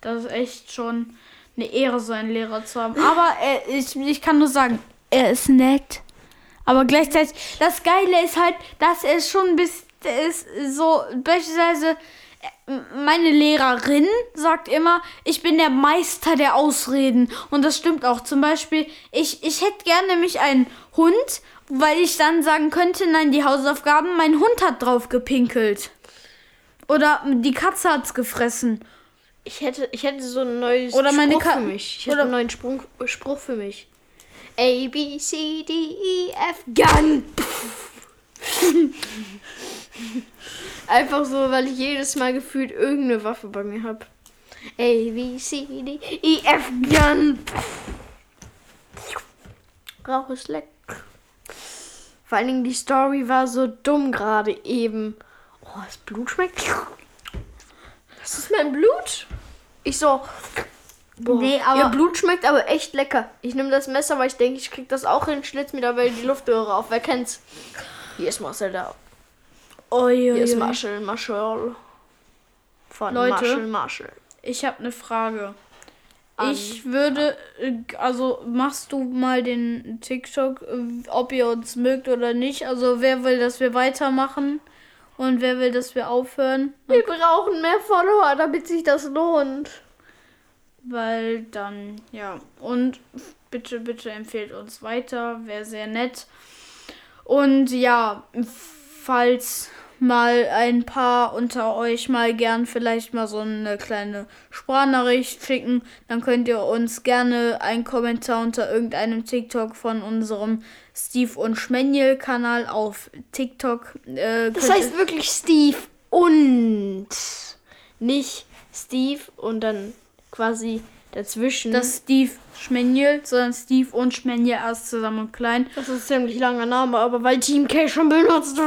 Das ist echt schon eine Ehre, so einen Lehrer zu haben. Aber er, ich, ich kann nur sagen, er ist nett. Aber gleichzeitig, das Geile ist halt, dass er schon bisschen ist so, beispielsweise, äh, meine Lehrerin sagt immer, ich bin der Meister der Ausreden. Und das stimmt auch. Zum Beispiel, ich, ich hätte gerne nämlich einen Hund, weil ich dann sagen könnte, nein, die Hausaufgaben, mein Hund hat drauf gepinkelt. Oder die Katze hat's gefressen. Ich hätte, ich hätte so ein neues Oder meine Spruch Ka- für mich. Ich hätte oder- einen neuen Sprung, Spruch für mich. A, B, C, D, E, F, Gun. Einfach so, weil ich jedes Mal gefühlt irgendeine Waffe bei mir habe. A, B, C, D, E, F, Gun. Rauch ist leck. Vor allen Dingen die Story war so dumm gerade eben. Oh, das Blut schmeckt. Das ist mein Blut. Ich so. Boah, Nee, aber- Ihr Blut schmeckt aber echt lecker. Ich nehme das Messer, weil ich denke, ich krieg das auch hin, schlitz mir dabei die Luftröhre auf. Wer kennt's? Hier ist Marcel da. Hier ist Marshall, Marshall. Von Leute. Marshall, Marshall. Ich habe eine Frage. An- Ich würde, äh, also machst du mal den TikTok, äh, ob ihr uns mögt oder nicht. Also wer will, dass wir weitermachen und wer will, dass wir aufhören. Wir brauchen mehr Follower, damit sich das lohnt. Weil dann, ja. Und bitte, bitte empfehlt uns weiter. Wäre sehr nett. Und ja, falls mal ein paar unter euch mal gern vielleicht mal so eine kleine Sprachnachricht schicken, dann könnt ihr uns gerne einen Kommentar unter irgendeinem TikTok von unserem Steve und Schmenjel Kanal auf TikTok. Äh, Das heißt wirklich Steve und nicht Steve und dann quasi dazwischen. das Steve Schmenjel, sondern Steve und Schmenjel erst zusammen und klein. das ist ein ziemlich langer Name, aber weil Team K schon benutzt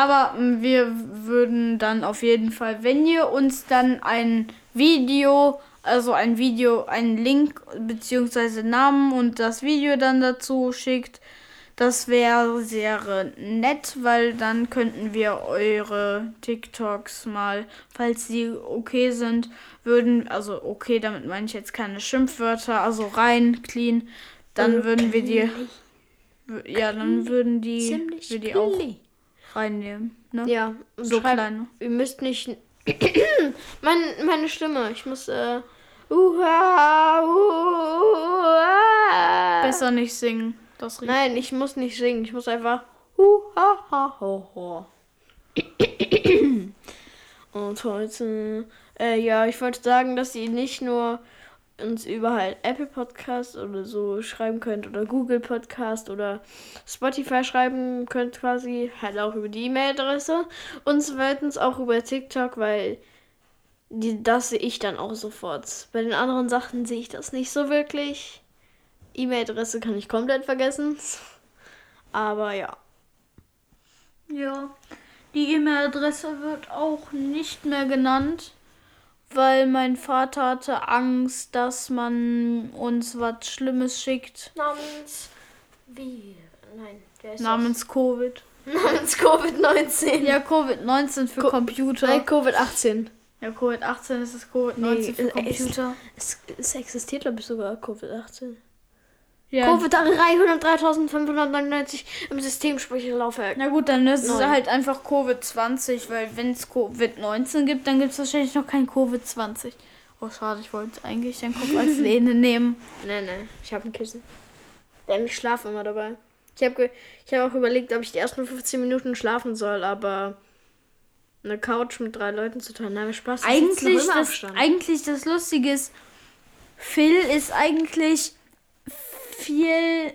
Aber mm, wir würden dann auf jeden Fall, wenn ihr uns dann ein Video, also ein Video, einen Link beziehungsweise Namen und das Video dann dazu schickt, das wäre sehr nett, weil dann könnten wir eure TikToks mal, falls sie okay sind, würden, also okay, damit meine ich jetzt keine Schimpfwörter, also rein, clean, dann würden wir die, ja, dann würden die, wir die auch. Reinnehmen. Ne? Ja, So kleine. Ihr müsst nicht. mein, meine Stimme. Ich muss. Äh, uha, uha. Besser nicht singen. Das riecht. Nein, ich muss nicht singen. Ich muss einfach. Uha, ho, ho. Und heute Äh, ja, ich wollte sagen, dass ihr nicht nur uns über halt Apple Podcast oder so schreiben könnt oder Google Podcast oder Spotify schreiben könnt quasi, halt auch über die E-Mail-Adresse und zweitens auch über TikTok, weil die, das sehe ich dann auch sofort. Bei den anderen Sachen sehe ich das nicht so wirklich. E-Mail-Adresse kann ich komplett vergessen. Aber ja. Ja. Die E-Mail-Adresse wird auch nicht mehr genannt, weil mein Vater hatte Angst, dass man uns was Schlimmes schickt. Namens. Wie? Nein, wer ist Namens Covid. das? Namens Covid-19. Ja, Covid-19 für Computer. Nein, Covid-18. Ja, Covid-18 ist das Covid-19 Nee, für Computer. Es, es existiert, glaube ich, sogar Covid-18. Ja. Covid 303.599 im Systemspeicherlaufwerk. Na gut, dann ist es Neun. halt einfach Covid-20, weil wenn es Covid-19 gibt, dann gibt es wahrscheinlich noch kein Covid-20. Oh, schade, ich wollte eigentlich den Kopf als Lehne nehmen. Nein, nein, ich habe ein Kissen. Denn ich schlafe immer dabei. Ich habe ich hab auch überlegt, ob ich die ersten 15 Minuten schlafen soll, aber eine Couch mit drei Leuten zu teilen, na, Spaß. sitzen Eigentlich das, eigentlich das Lustige ist, Phil ist eigentlich viel,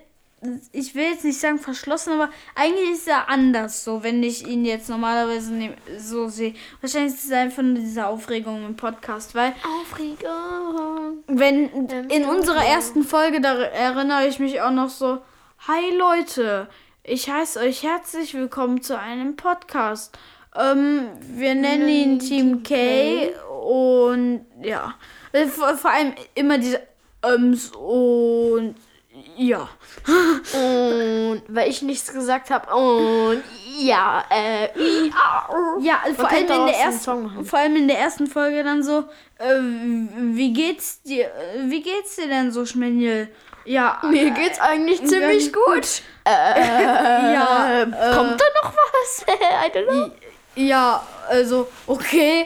ich will jetzt nicht sagen verschlossen, aber eigentlich ist er anders so, wenn ich ihn jetzt normalerweise so sehe. Wahrscheinlich ist es einfach nur diese Aufregung im Podcast, weil Aufregung. wenn in unserer ersten Folge, da erinnere ich mich auch noch so, hi Leute, ich heiße euch herzlich willkommen zu einem Podcast. Ähm, wir nennen ihn Team K und ja, Äh, vor, vor allem immer diese Öms und ja. Und weil ich nichts gesagt habe. Und ja, äh, ja. Also vor allem, in der ersten, vor allem in der ersten Folge dann so, äh, wie geht's dir, äh, wie geht's dir denn so, Schmenjel? Ja, Mir geht's eigentlich äh, ziemlich ganz gut. Äh, ja, äh, kommt da noch was? I don't know. ja, also, okay,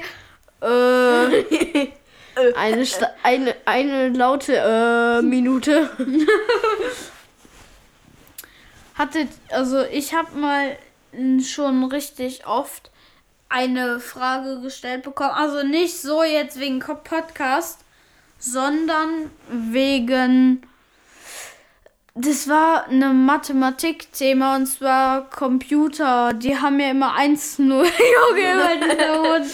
äh, Eine, Sta- eine, eine laute äh, Minute. hattet, also ich habe mal schon richtig oft eine Frage gestellt bekommen. Also nicht so jetzt wegen Podcast, sondern wegen. Das war eine Mathematikthema und zwar Computer. Die haben ja immer 1-0. Junge, immer dieser Hund.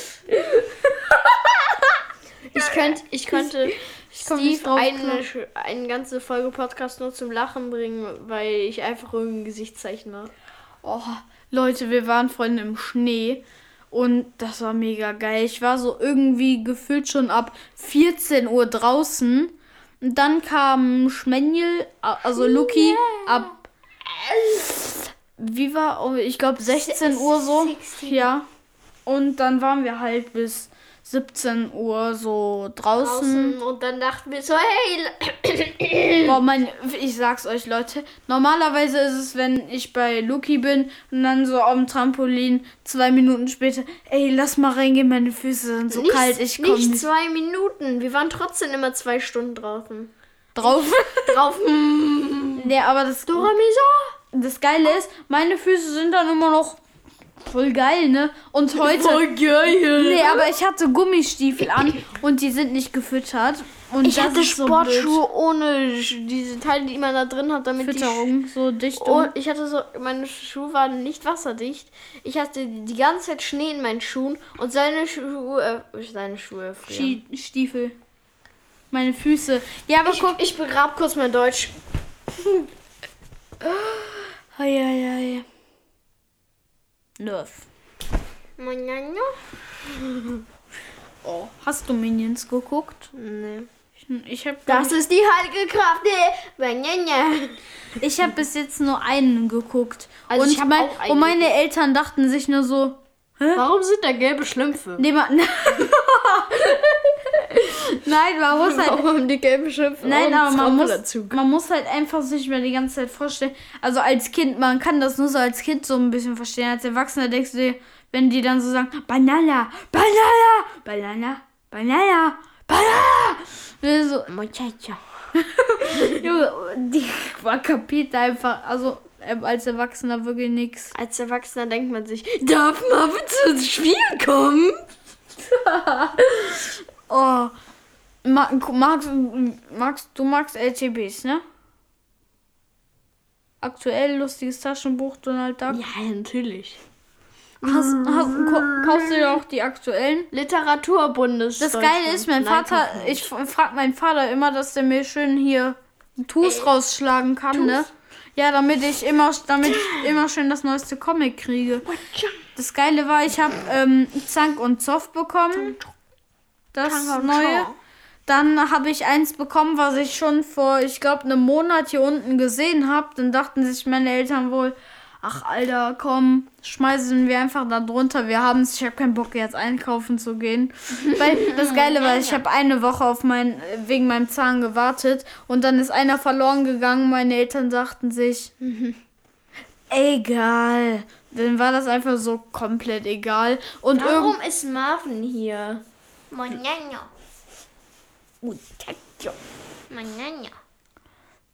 Ich könnte, ich könnte Steve eine, eine ganze Folge Podcast nur zum Lachen bringen, weil ich einfach irgendein Gesichtszeichen mache. Oh, Leute, wir waren vorhin im Schnee und das war mega geil. Ich war so irgendwie gefühlt schon ab 14 Uhr draußen. Und dann kam Schmenjel, also Luki, ab. Wie war, oh, ich glaube 16 Uhr so. 16. Ja. Und dann waren wir halt bis 17 Uhr so draußen. Draußen und dann dachten wir so, hey, Boah, mein, ich sag's euch, Leute. Normalerweise ist es, wenn ich bei Luki bin und dann so am Trampolin zwei Minuten später, ey, lass mal reingehen, meine Füße sind so nicht, kalt, ich komm nicht nicht zwei Minuten. Wir waren trotzdem immer zwei Stunden draußen. drauf. Drauf. nee, aber das, das Geile ist, meine Füße sind dann immer noch voll geil, ne? Und heute. geil. Nee, aber ich hatte Gummistiefel an und die sind nicht gefüttert. Und Ich hatte ist so Sportschuhe ohne Sch- diese Teile, die man da drin hat, damit blöd. die Fütterung, so Dichtung. Und ich hatte so, meine Schuhe waren nicht wasserdicht. Ich hatte die ganze Zeit Schnee in meinen Schuhen und seine Schuhe, äh, seine Schuhe Stiefel. Meine Füße. Ja, aber Ich, guck. ich begrab kurz mein Deutsch. Eieiei. Nerf. Oh, hast du Minions geguckt? Nee. Ich, ich habe Das ist die heilige Kraft. Nee. ich hab bis jetzt nur einen geguckt. Also und, ich mein, auch einen und meine Eltern dachten sich nur so, Warum sind da gelbe Schlümpfe? nee, man, Nein, man muss halt Warum die gelbe Schlümpfe? Nein, aber man muss, man muss halt einfach sich mal die ganze Zeit vorstellen. Also als Kind, man kann das nur so als Kind so ein bisschen verstehen. Als Erwachsener denkst du dir, wenn die dann so sagen, Banana, Banana, Banana, Banana, Banana. So, Muchacha. Junge, die man kapiert einfach, also ähm, als Erwachsener wirklich nichts. Als Erwachsener denkt man sich, darf man bitte ins Spiel kommen? Oh. Ma magst, magst, du magst LTBs, ne? Aktuell lustiges Taschenbuch Donald Duck. Ja, natürlich. Hast, hast, kaufst du dir auch die aktuellen? Literaturbundes. Das Geile ist, mein Vater, ich frage meinen Vater immer, dass der mir schön hier Tus äh, rausschlagen kann, Tus? ne? Ja, damit ich immer, damit ich immer schön das neueste Comic kriege. Das Geile war, ich habe ähm, Zank und Zoff bekommen. Das neue. Dann habe ich eins bekommen, was ich schon vor, ich glaube, einem Monat hier unten gesehen habe. Dann dachten sich meine Eltern wohl, ach Alter, komm, schmeißen wir einfach da drunter. Wir haben es, ich habe keinen Bock jetzt einkaufen zu gehen. Weil das Geile war, ich habe eine Woche auf mein, wegen meinem Zahn gewartet und dann ist einer verloren gegangen. Meine Eltern sagten sich, egal. Dann war das einfach so komplett egal. Und Warum ist Marvin hier? Monjano. Muchacho. Manana.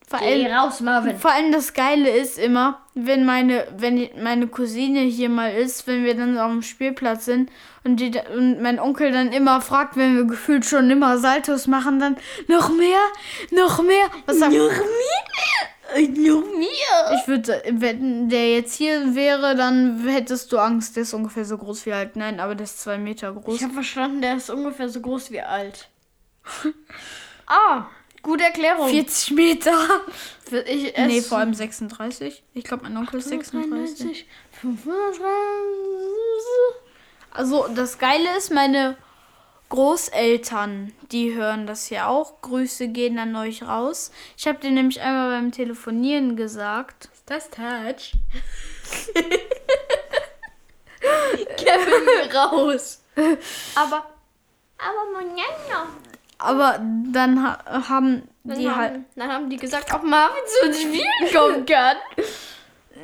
Vor allem, raus, Marvin. Vor allem das Geile ist immer, wenn meine, wenn meine Cousine hier mal ist, wenn wir dann auf dem Spielplatz sind und, die, und mein Onkel dann immer fragt, wenn wir gefühlt schon immer Saltos machen, dann noch mehr, noch mehr. Was sagt, noch mehr, noch mehr. Ich würde, wenn der jetzt hier wäre, dann hättest du Angst. Der ist ungefähr so groß wie alt. Nein, aber der ist zwei Meter groß. Ich habe verstanden, der ist ungefähr so groß wie alt. ah, gute Erklärung. 40 Meter. Ich nee, vor allem 36. Ich glaube, mein Onkel ist 36. 35. Also, das Geile ist, meine Großeltern, die hören das ja auch. Grüße gehen an euch raus. Ich habe dir nämlich einmal beim Telefonieren gesagt. Das Touch. Kevin raus. Aber, aber Monjano. Aber dann ha haben dann die haben, halt. Dann haben die gesagt, ob Marvin zu uns spielen kommen kann.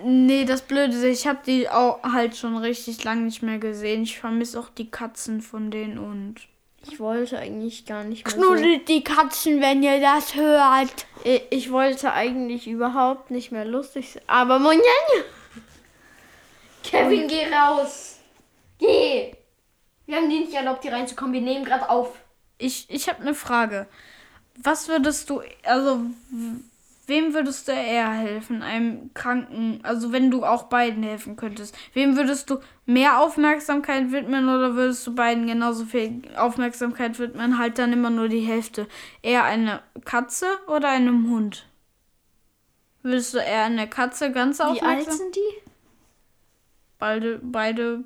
Nee, das Blöde ist, ich habe die auch halt schon richtig lange nicht mehr gesehen. Ich vermisse auch die Katzen von denen und. Ich wollte eigentlich gar nicht mehr. Knuddelt so die Katzen, wenn ihr das hört. Ich, ich wollte eigentlich überhaupt nicht mehr lustig sein. Aber Monjan! Kevin, geh raus! Geh! Wir haben die nicht erlaubt, hier reinzukommen. Wir nehmen gerade auf ich, ich habe eine Frage. Was würdest du, also wem würdest du eher helfen? Einem Kranken, also wenn du auch beiden helfen könntest. Wem würdest du mehr Aufmerksamkeit widmen oder würdest du beiden genauso viel Aufmerksamkeit widmen? Halt dann immer nur die Hälfte. Eher eine Katze oder einem Hund? Würdest du eher eine Katze ganz aufmerksam? Wie alt sind die? Beide, beide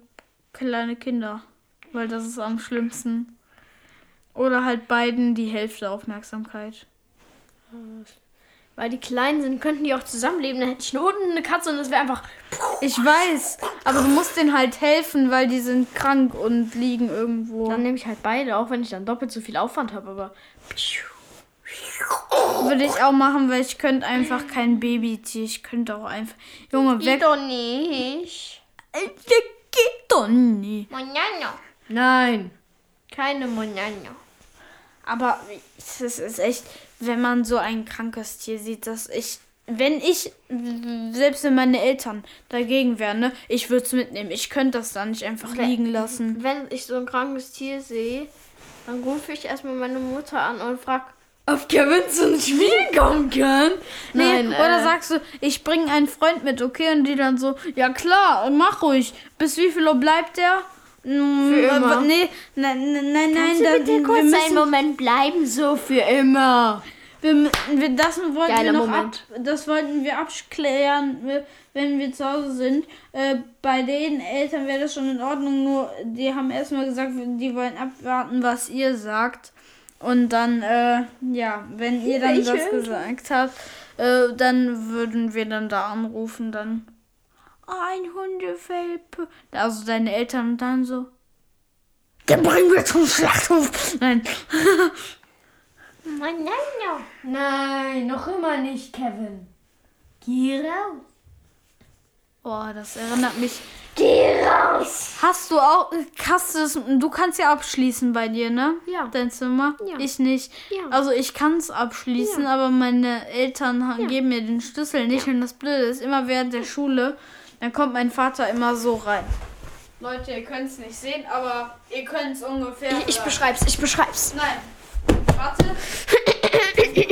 kleine Kinder. Weil das ist am schlimmsten. Oder halt beiden die Hälfte Aufmerksamkeit. Weil die klein sind, könnten die auch zusammenleben. Dann hätte ich nur unten eine Katze und das wäre einfach. Ich weiß, aber du musst denen halt helfen, weil die sind krank und liegen irgendwo. Dann nehme ich halt beide, auch wenn ich dann doppelt so viel Aufwand habe, aber. Würde ich auch machen, weil ich könnte einfach kein Babytier. Ich könnte auch einfach. Junge, weg. Geht doch nicht. Geht doch nicht. Manana. Nein. Keine Monano. Aber es ist echt, wenn man so ein krankes Tier sieht, dass ich, wenn ich, selbst wenn meine Eltern dagegen wären, ne, ich würde es mitnehmen. Ich könnte das da nicht einfach wenn, liegen lassen. Wenn ich so ein krankes Tier sehe, dann rufe ich erstmal meine Mutter an und frage, ob Kevin zum Spiel kommen kann. Nee, Nein, oder äh, sagst du, ich bringe einen Freund mit, okay? Und die dann so, ja klar, mach ruhig. Bis wie viel Uhr bleibt der? Für immer. Nee, nein, nein, nein, Kannst nein. Du bitte kurz wir einen Moment bleiben, so für immer. Wir, wir, das wollten Geiler wir noch Moment. ab, das wollten wir abklären, wenn wir zu Hause sind. Äh, bei den Eltern wäre das schon in Ordnung, nur die haben erstmal gesagt, die wollen abwarten, was ihr sagt. Und dann, äh, ja, wenn ihr dann ich das gesagt habt, äh, dann würden wir dann da anrufen, dann ein Hundewelpe. Also deine Eltern und dann so. Den bringen wir zum Schlachthof. Nein. Nein, nein, nein, noch immer nicht, Kevin. Geh raus. Boah, das erinnert mich. Geh raus! Hast du auch. Hast du, du kannst ja abschließen bei dir, ne? Ja. Dein Zimmer? Ja. Ich nicht. Ja. Also ich kann es abschließen, ja. aber meine Eltern ja. geben mir den Schlüssel nicht. Und das Blöde ist, immer während der Schule dann kommt mein Vater immer so rein. Leute, ihr könnt es nicht sehen, aber ihr könnt es ungefähr. Ich, ich beschreib's, ich beschreib's. Nein. Warte. wenn, wenn,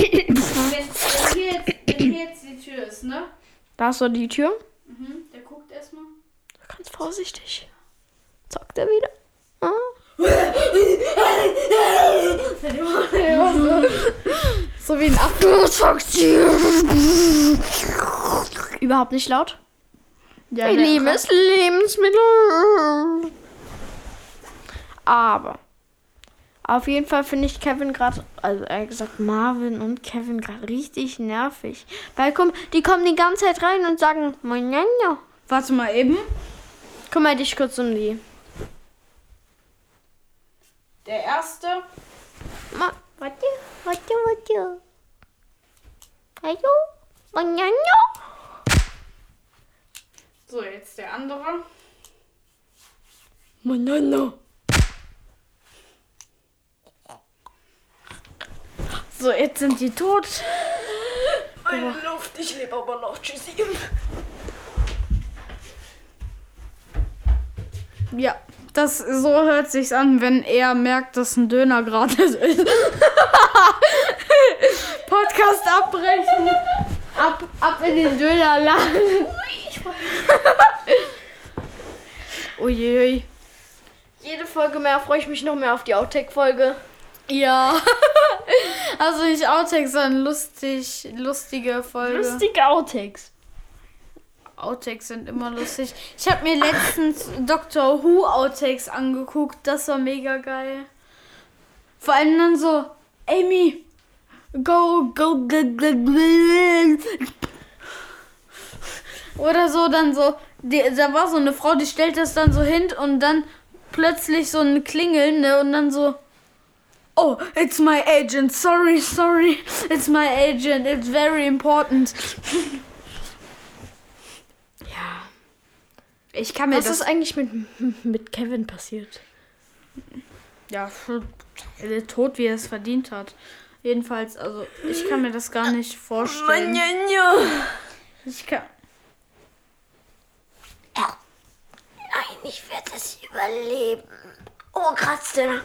hier jetzt, wenn hier jetzt die Tür ist, ne? Da ist so die Tür. Mhm, der guckt erstmal. Ganz vorsichtig. Zockt er wieder. Ah. so wie ein Affe. Überhaupt nicht laut. Ja, Mein der- liebes Lebensmittel. Aber auf jeden Fall finde ich Kevin gerade, also ehrlich gesagt Marvin und Kevin gerade richtig nervig. Weil komm, die kommen die ganze Zeit rein und sagen, Manana. Warte mal eben. Kümmere dich kurz um die. Der erste. Ma, warte, warte, warte. Hallo? Manana? So, jetzt der andere. Manana. So, jetzt sind die tot. Meine Luft, ich lebe aber noch. Tschüssi. Ja, das so hört sich's an, wenn er merkt, dass ein Döner gratis ist. Podcast abbrechen. Ab, ab in den Dönerladen. Uiuiui. Jede Folge mehr freue ich mich noch mehr auf die Outtake-Folge. Ja. Also nicht Outtakes, sondern lustig, lustige Folge. Lustige Outtakes. Outtakes sind immer lustig. Ich habe mir letztens Doctor Who Outtakes angeguckt. Das war mega geil. Vor allem dann so, Amy, go, go, go, go, go. Oder so, dann so, die, da war so eine Frau, die stellt das dann so hin und dann plötzlich so ein Klingeln, ne, und dann so, oh, it's my agent, sorry, sorry, it's my agent, it's very important. Ja. Ich kann mir Was das ist eigentlich mit, mit Kevin passiert? Ja, der Tod, wie er es verdient hat. Jedenfalls, also ich kann mir das gar nicht vorstellen. Ich kann, Nein, ich werde es überleben. Oh, kratzt der.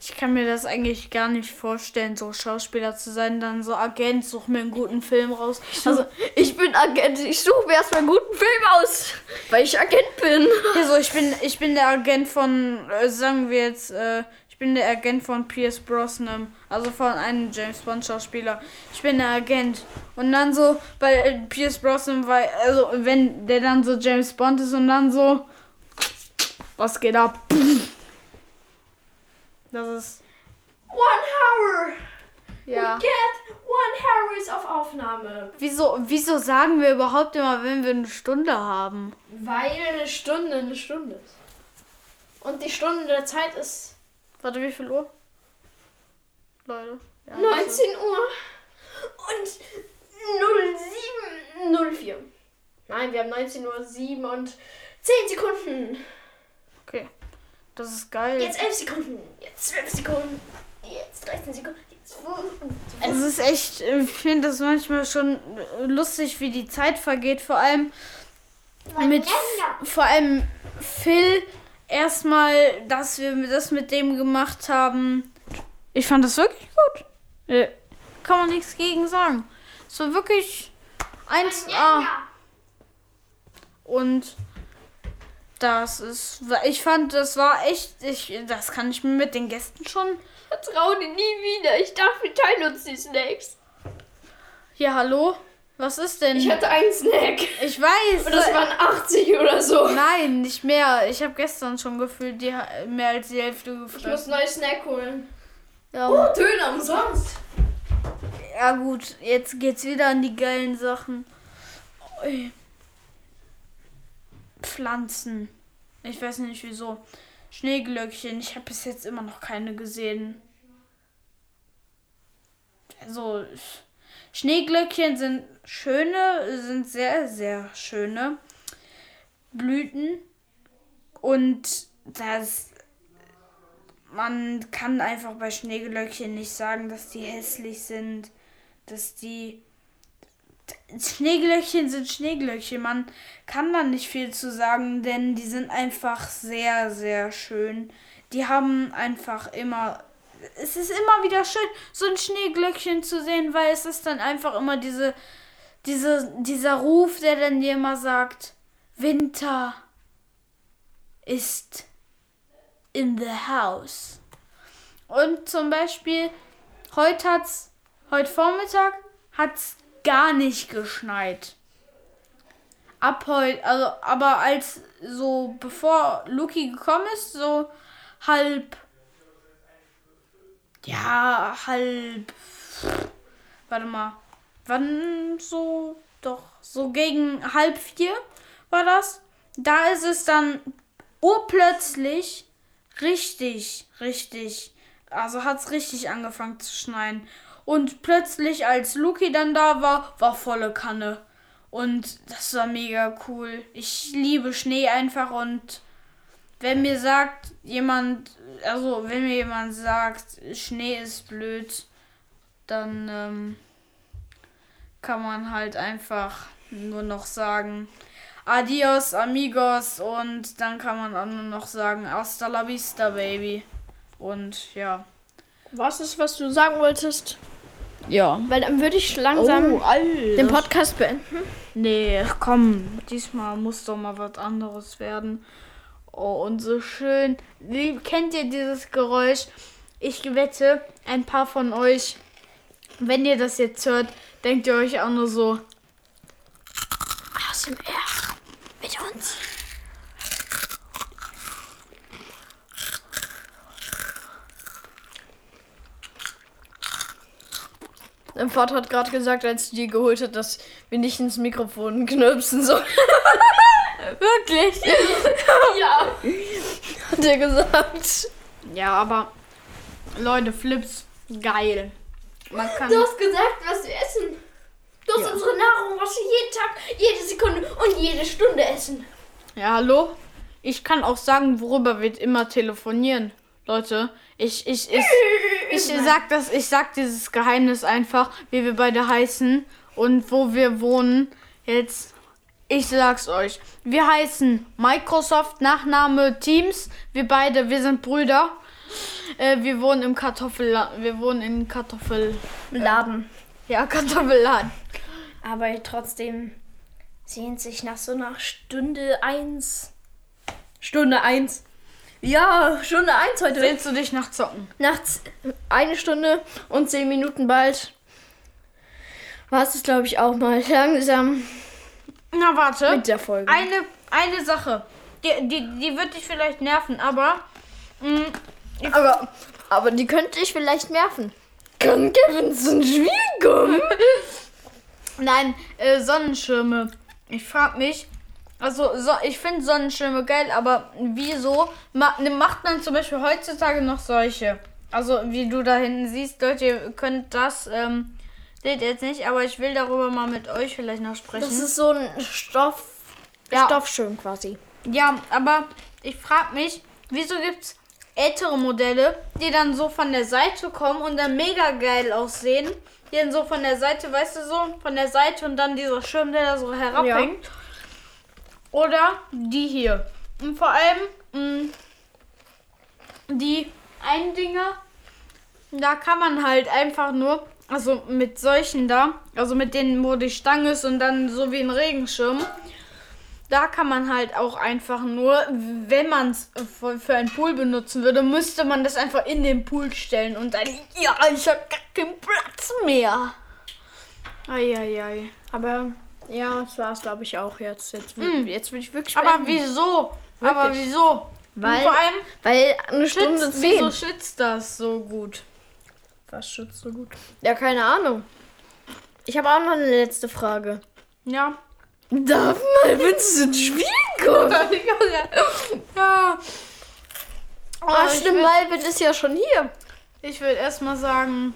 ich kann mir das eigentlich gar nicht vorstellen, so Schauspieler zu sein, dann so Agent, such mir einen guten Film raus. Also, ich bin Agent. Ich suche mir erstmal einen guten Film aus, weil ich Agent bin. Ja, so ich bin, ich bin der Agent von, äh, sagen wir jetzt, äh, ich bin der Agent von Pierce Brosnan, also von einem James Bond Schauspieler. Ich bin der Agent. Und dann so, bei Pierce Brosnan, weil, also wenn der dann so James Bond ist und dann so, was geht ab? Das ist, One hour. ja. Get one hour ist auf Aufnahme. Wieso, wieso sagen wir überhaupt immer, wenn wir eine Stunde haben? Weil eine Stunde eine Stunde ist. Und die Stunde der Zeit ist Warte, wie viel Uhr? Leute. Ja, 19 Uhr und 0704. Nein, wir haben 19 Uhr 7 und 10 Sekunden. Okay. Das ist geil. Jetzt 11 Sekunden. Jetzt 12 Sekunden. Jetzt 13 Sekunden. Jetzt 5. Es ist echt, äh, ich finde das manchmal schon äh, lustig, wie die Zeit vergeht. Vor allem mit, vor allem Phil erstmal, dass wir das mit dem gemacht haben. Ich fand das wirklich gut. Äh, Kann man nichts gegen sagen. Es war wirklich 1A. Und das ist, ich fand, das war echt, ich, das kann ich mir mit den Gästen schon. Vertrau dir nie wieder. Ich dachte, wir teilen uns die Snacks. Ja, hallo? Was ist denn? Ich hatte einen Snack. Ich weiß. Und das waren 80 oder so. Nein, nicht mehr. Ich habe gestern schon gefühlt die, mehr als die Hälfte Ich muss gefressen. einen neuen Snack holen. Ja, Oh, Döner umsonst. ja gut, jetzt geht's wieder an die geilen Sachen. Pflanzen. Ich weiß nicht wieso. Schneeglöckchen. Ich habe bis jetzt immer noch keine gesehen. Also Schneeglöckchen sind schöne, sind sehr, sehr schöne Blüten. Und das man kann einfach bei Schneeglöckchen nicht sagen, dass die hässlich sind, dass die Schneeglöckchen sind Schneeglöckchen. Man kann da nicht viel zu sagen, denn die sind einfach sehr, sehr schön. Die haben einfach immer. Es ist immer wieder schön, so ein Schneeglöckchen zu sehen, weil es ist dann einfach immer diese, diese, dieser Ruf, der dann dir immer sagt, Winter ist in the house. Und zum Beispiel, heute hat's, heute Vormittag hat's gar nicht geschneit. Ab heute, also, aber als so, bevor Luki gekommen ist, so halb, ja, halb, warte mal, wann so, doch, so gegen halb vier war das. Da ist es dann urplötzlich richtig, richtig, also hat es richtig angefangen zu schneien. Und plötzlich, als Luki dann da war, war volle Kanne. Und das war mega cool. Ich liebe Schnee einfach und wenn mir sagt jemand, also wenn mir jemand sagt, Schnee ist blöd, dann ähm, kann man halt einfach nur noch sagen, Adios, amigos. Und dann kann man auch nur noch sagen, hasta la vista, baby. Und ja. Was ist, was du sagen wolltest? Ja. Weil dann würde ich langsam Alter. den Podcast beenden. Nee, komm, diesmal muss doch mal was anderes werden. Oh, und so schön. Wie, kennt ihr dieses Geräusch? Ich wette, ein paar von euch, wenn ihr das jetzt hört, denkt ihr euch auch nur so. ASMR mit uns. Dein Vater hat gerade gesagt, als du die geholt hast, dass wir nicht ins Mikrofon knirpsen sollen. Wirklich? ja. Hat er gesagt. Ja, aber Leute, Flips, geil. Man kann. Du hast gesagt, was wir essen. Du hast Ja. unsere Nahrung, was wir jeden Tag, jede Sekunde und jede Stunde essen. Ja, hallo? Ich kann auch sagen, worüber wir immer telefonieren. Leute, ich, ich, ich, ich sag das, ich sag dieses Geheimnis einfach, wie wir beide heißen und wo wir wohnen. Jetzt, ich sag's euch. Wir heißen Microsoft, Nachname Teams. Wir beide, wir sind Brüder. Äh, wir wohnen im Kartoffel, wir wohnen in Kartoffel, Laden. ja, Kartoffelladen. Aber trotzdem sehnt sich nach so einer Stunde eins. Stunde eins. Ja, Stunde eins heute. Sehnst du dich nach Zocken? Nachts eine Stunde und zehn Minuten bald. War es, glaube ich, auch mal langsam Na, warte. mit der Folge. Eine, eine Sache. Die, die, die wird dich vielleicht nerven, aber. mm, Mh, Aber, aber die könnte ich vielleicht nerven. Kann Kevin zum Spiel kommen? nein, äh, Sonnenschirme. Ich frag mich. Also, so, ich finde Sonnenschirme geil, aber wieso ma, ne, macht man zum Beispiel heutzutage noch solche? Also, wie du da hinten siehst, Leute, ihr könnt das, ähm, seht ihr jetzt nicht, aber ich will darüber mal mit euch vielleicht noch sprechen. Das ist so ein Stoff. Ja. Stoffschirm quasi. Ja, aber ich frage mich, wieso gibt's ältere Modelle, die dann so von der Seite kommen und dann mega geil aussehen? Die dann so von der Seite, weißt du so, von der Seite und dann dieser Schirm, der da so herabhängt. Oder die hier. Und vor allem mh, die einen Dinger, da kann man halt einfach nur, also mit solchen da, also mit denen, wo die Stange ist und dann so wie ein Regenschirm, da kann man halt auch einfach nur, wenn man es für einen Pool benutzen würde, müsste man das einfach in den Pool stellen und dann, ja, ich hab gar keinen Platz mehr. Eieiei. Aber ja, das war es, glaube ich, auch jetzt. Jetzt, wi- jetzt will ich wirklich Aber beenden. wieso? Aber Wirklich? wieso? Weil- Und vor allem, Weil eine Stunde schützt, wieso schützt das so gut? Was schützt so gut? Ja, keine Ahnung. Ich habe auch noch eine letzte Frage. Ja. Darf mal Vincent ins Spiel kommen? ja. Oh, Ach, würd- Malvin ist ja schon hier. Ich würde erstmal sagen,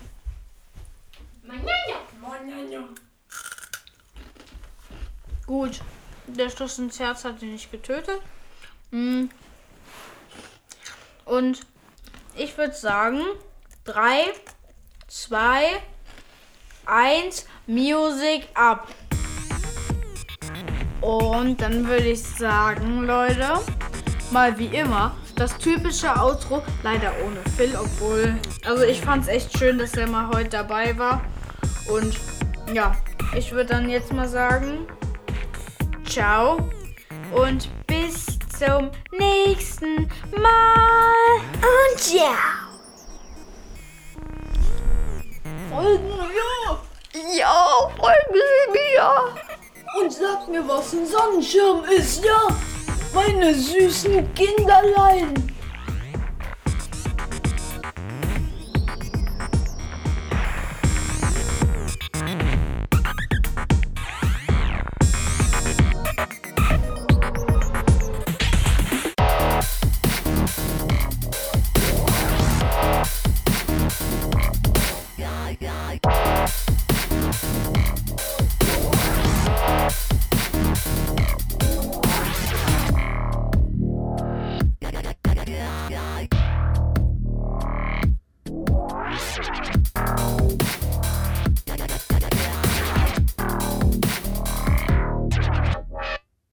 gut, der Stoß ins Herz hat ihn nicht getötet. Mm. Und ich würde sagen, 3, 2, 1, Music ab. Und dann würde ich sagen, Leute, mal wie immer, das typische Outro, leider ohne Phil, obwohl, also ich fand es echt schön, dass er mal heute dabei war. Und ja, ich würde dann jetzt mal sagen, ciao und bis zum nächsten Mal. Und ja. Folgen wir! Ja, folgen Sie mir. Und sagt mir, was ein Sonnenschirm ist, ja? Meine süßen Kinderlein.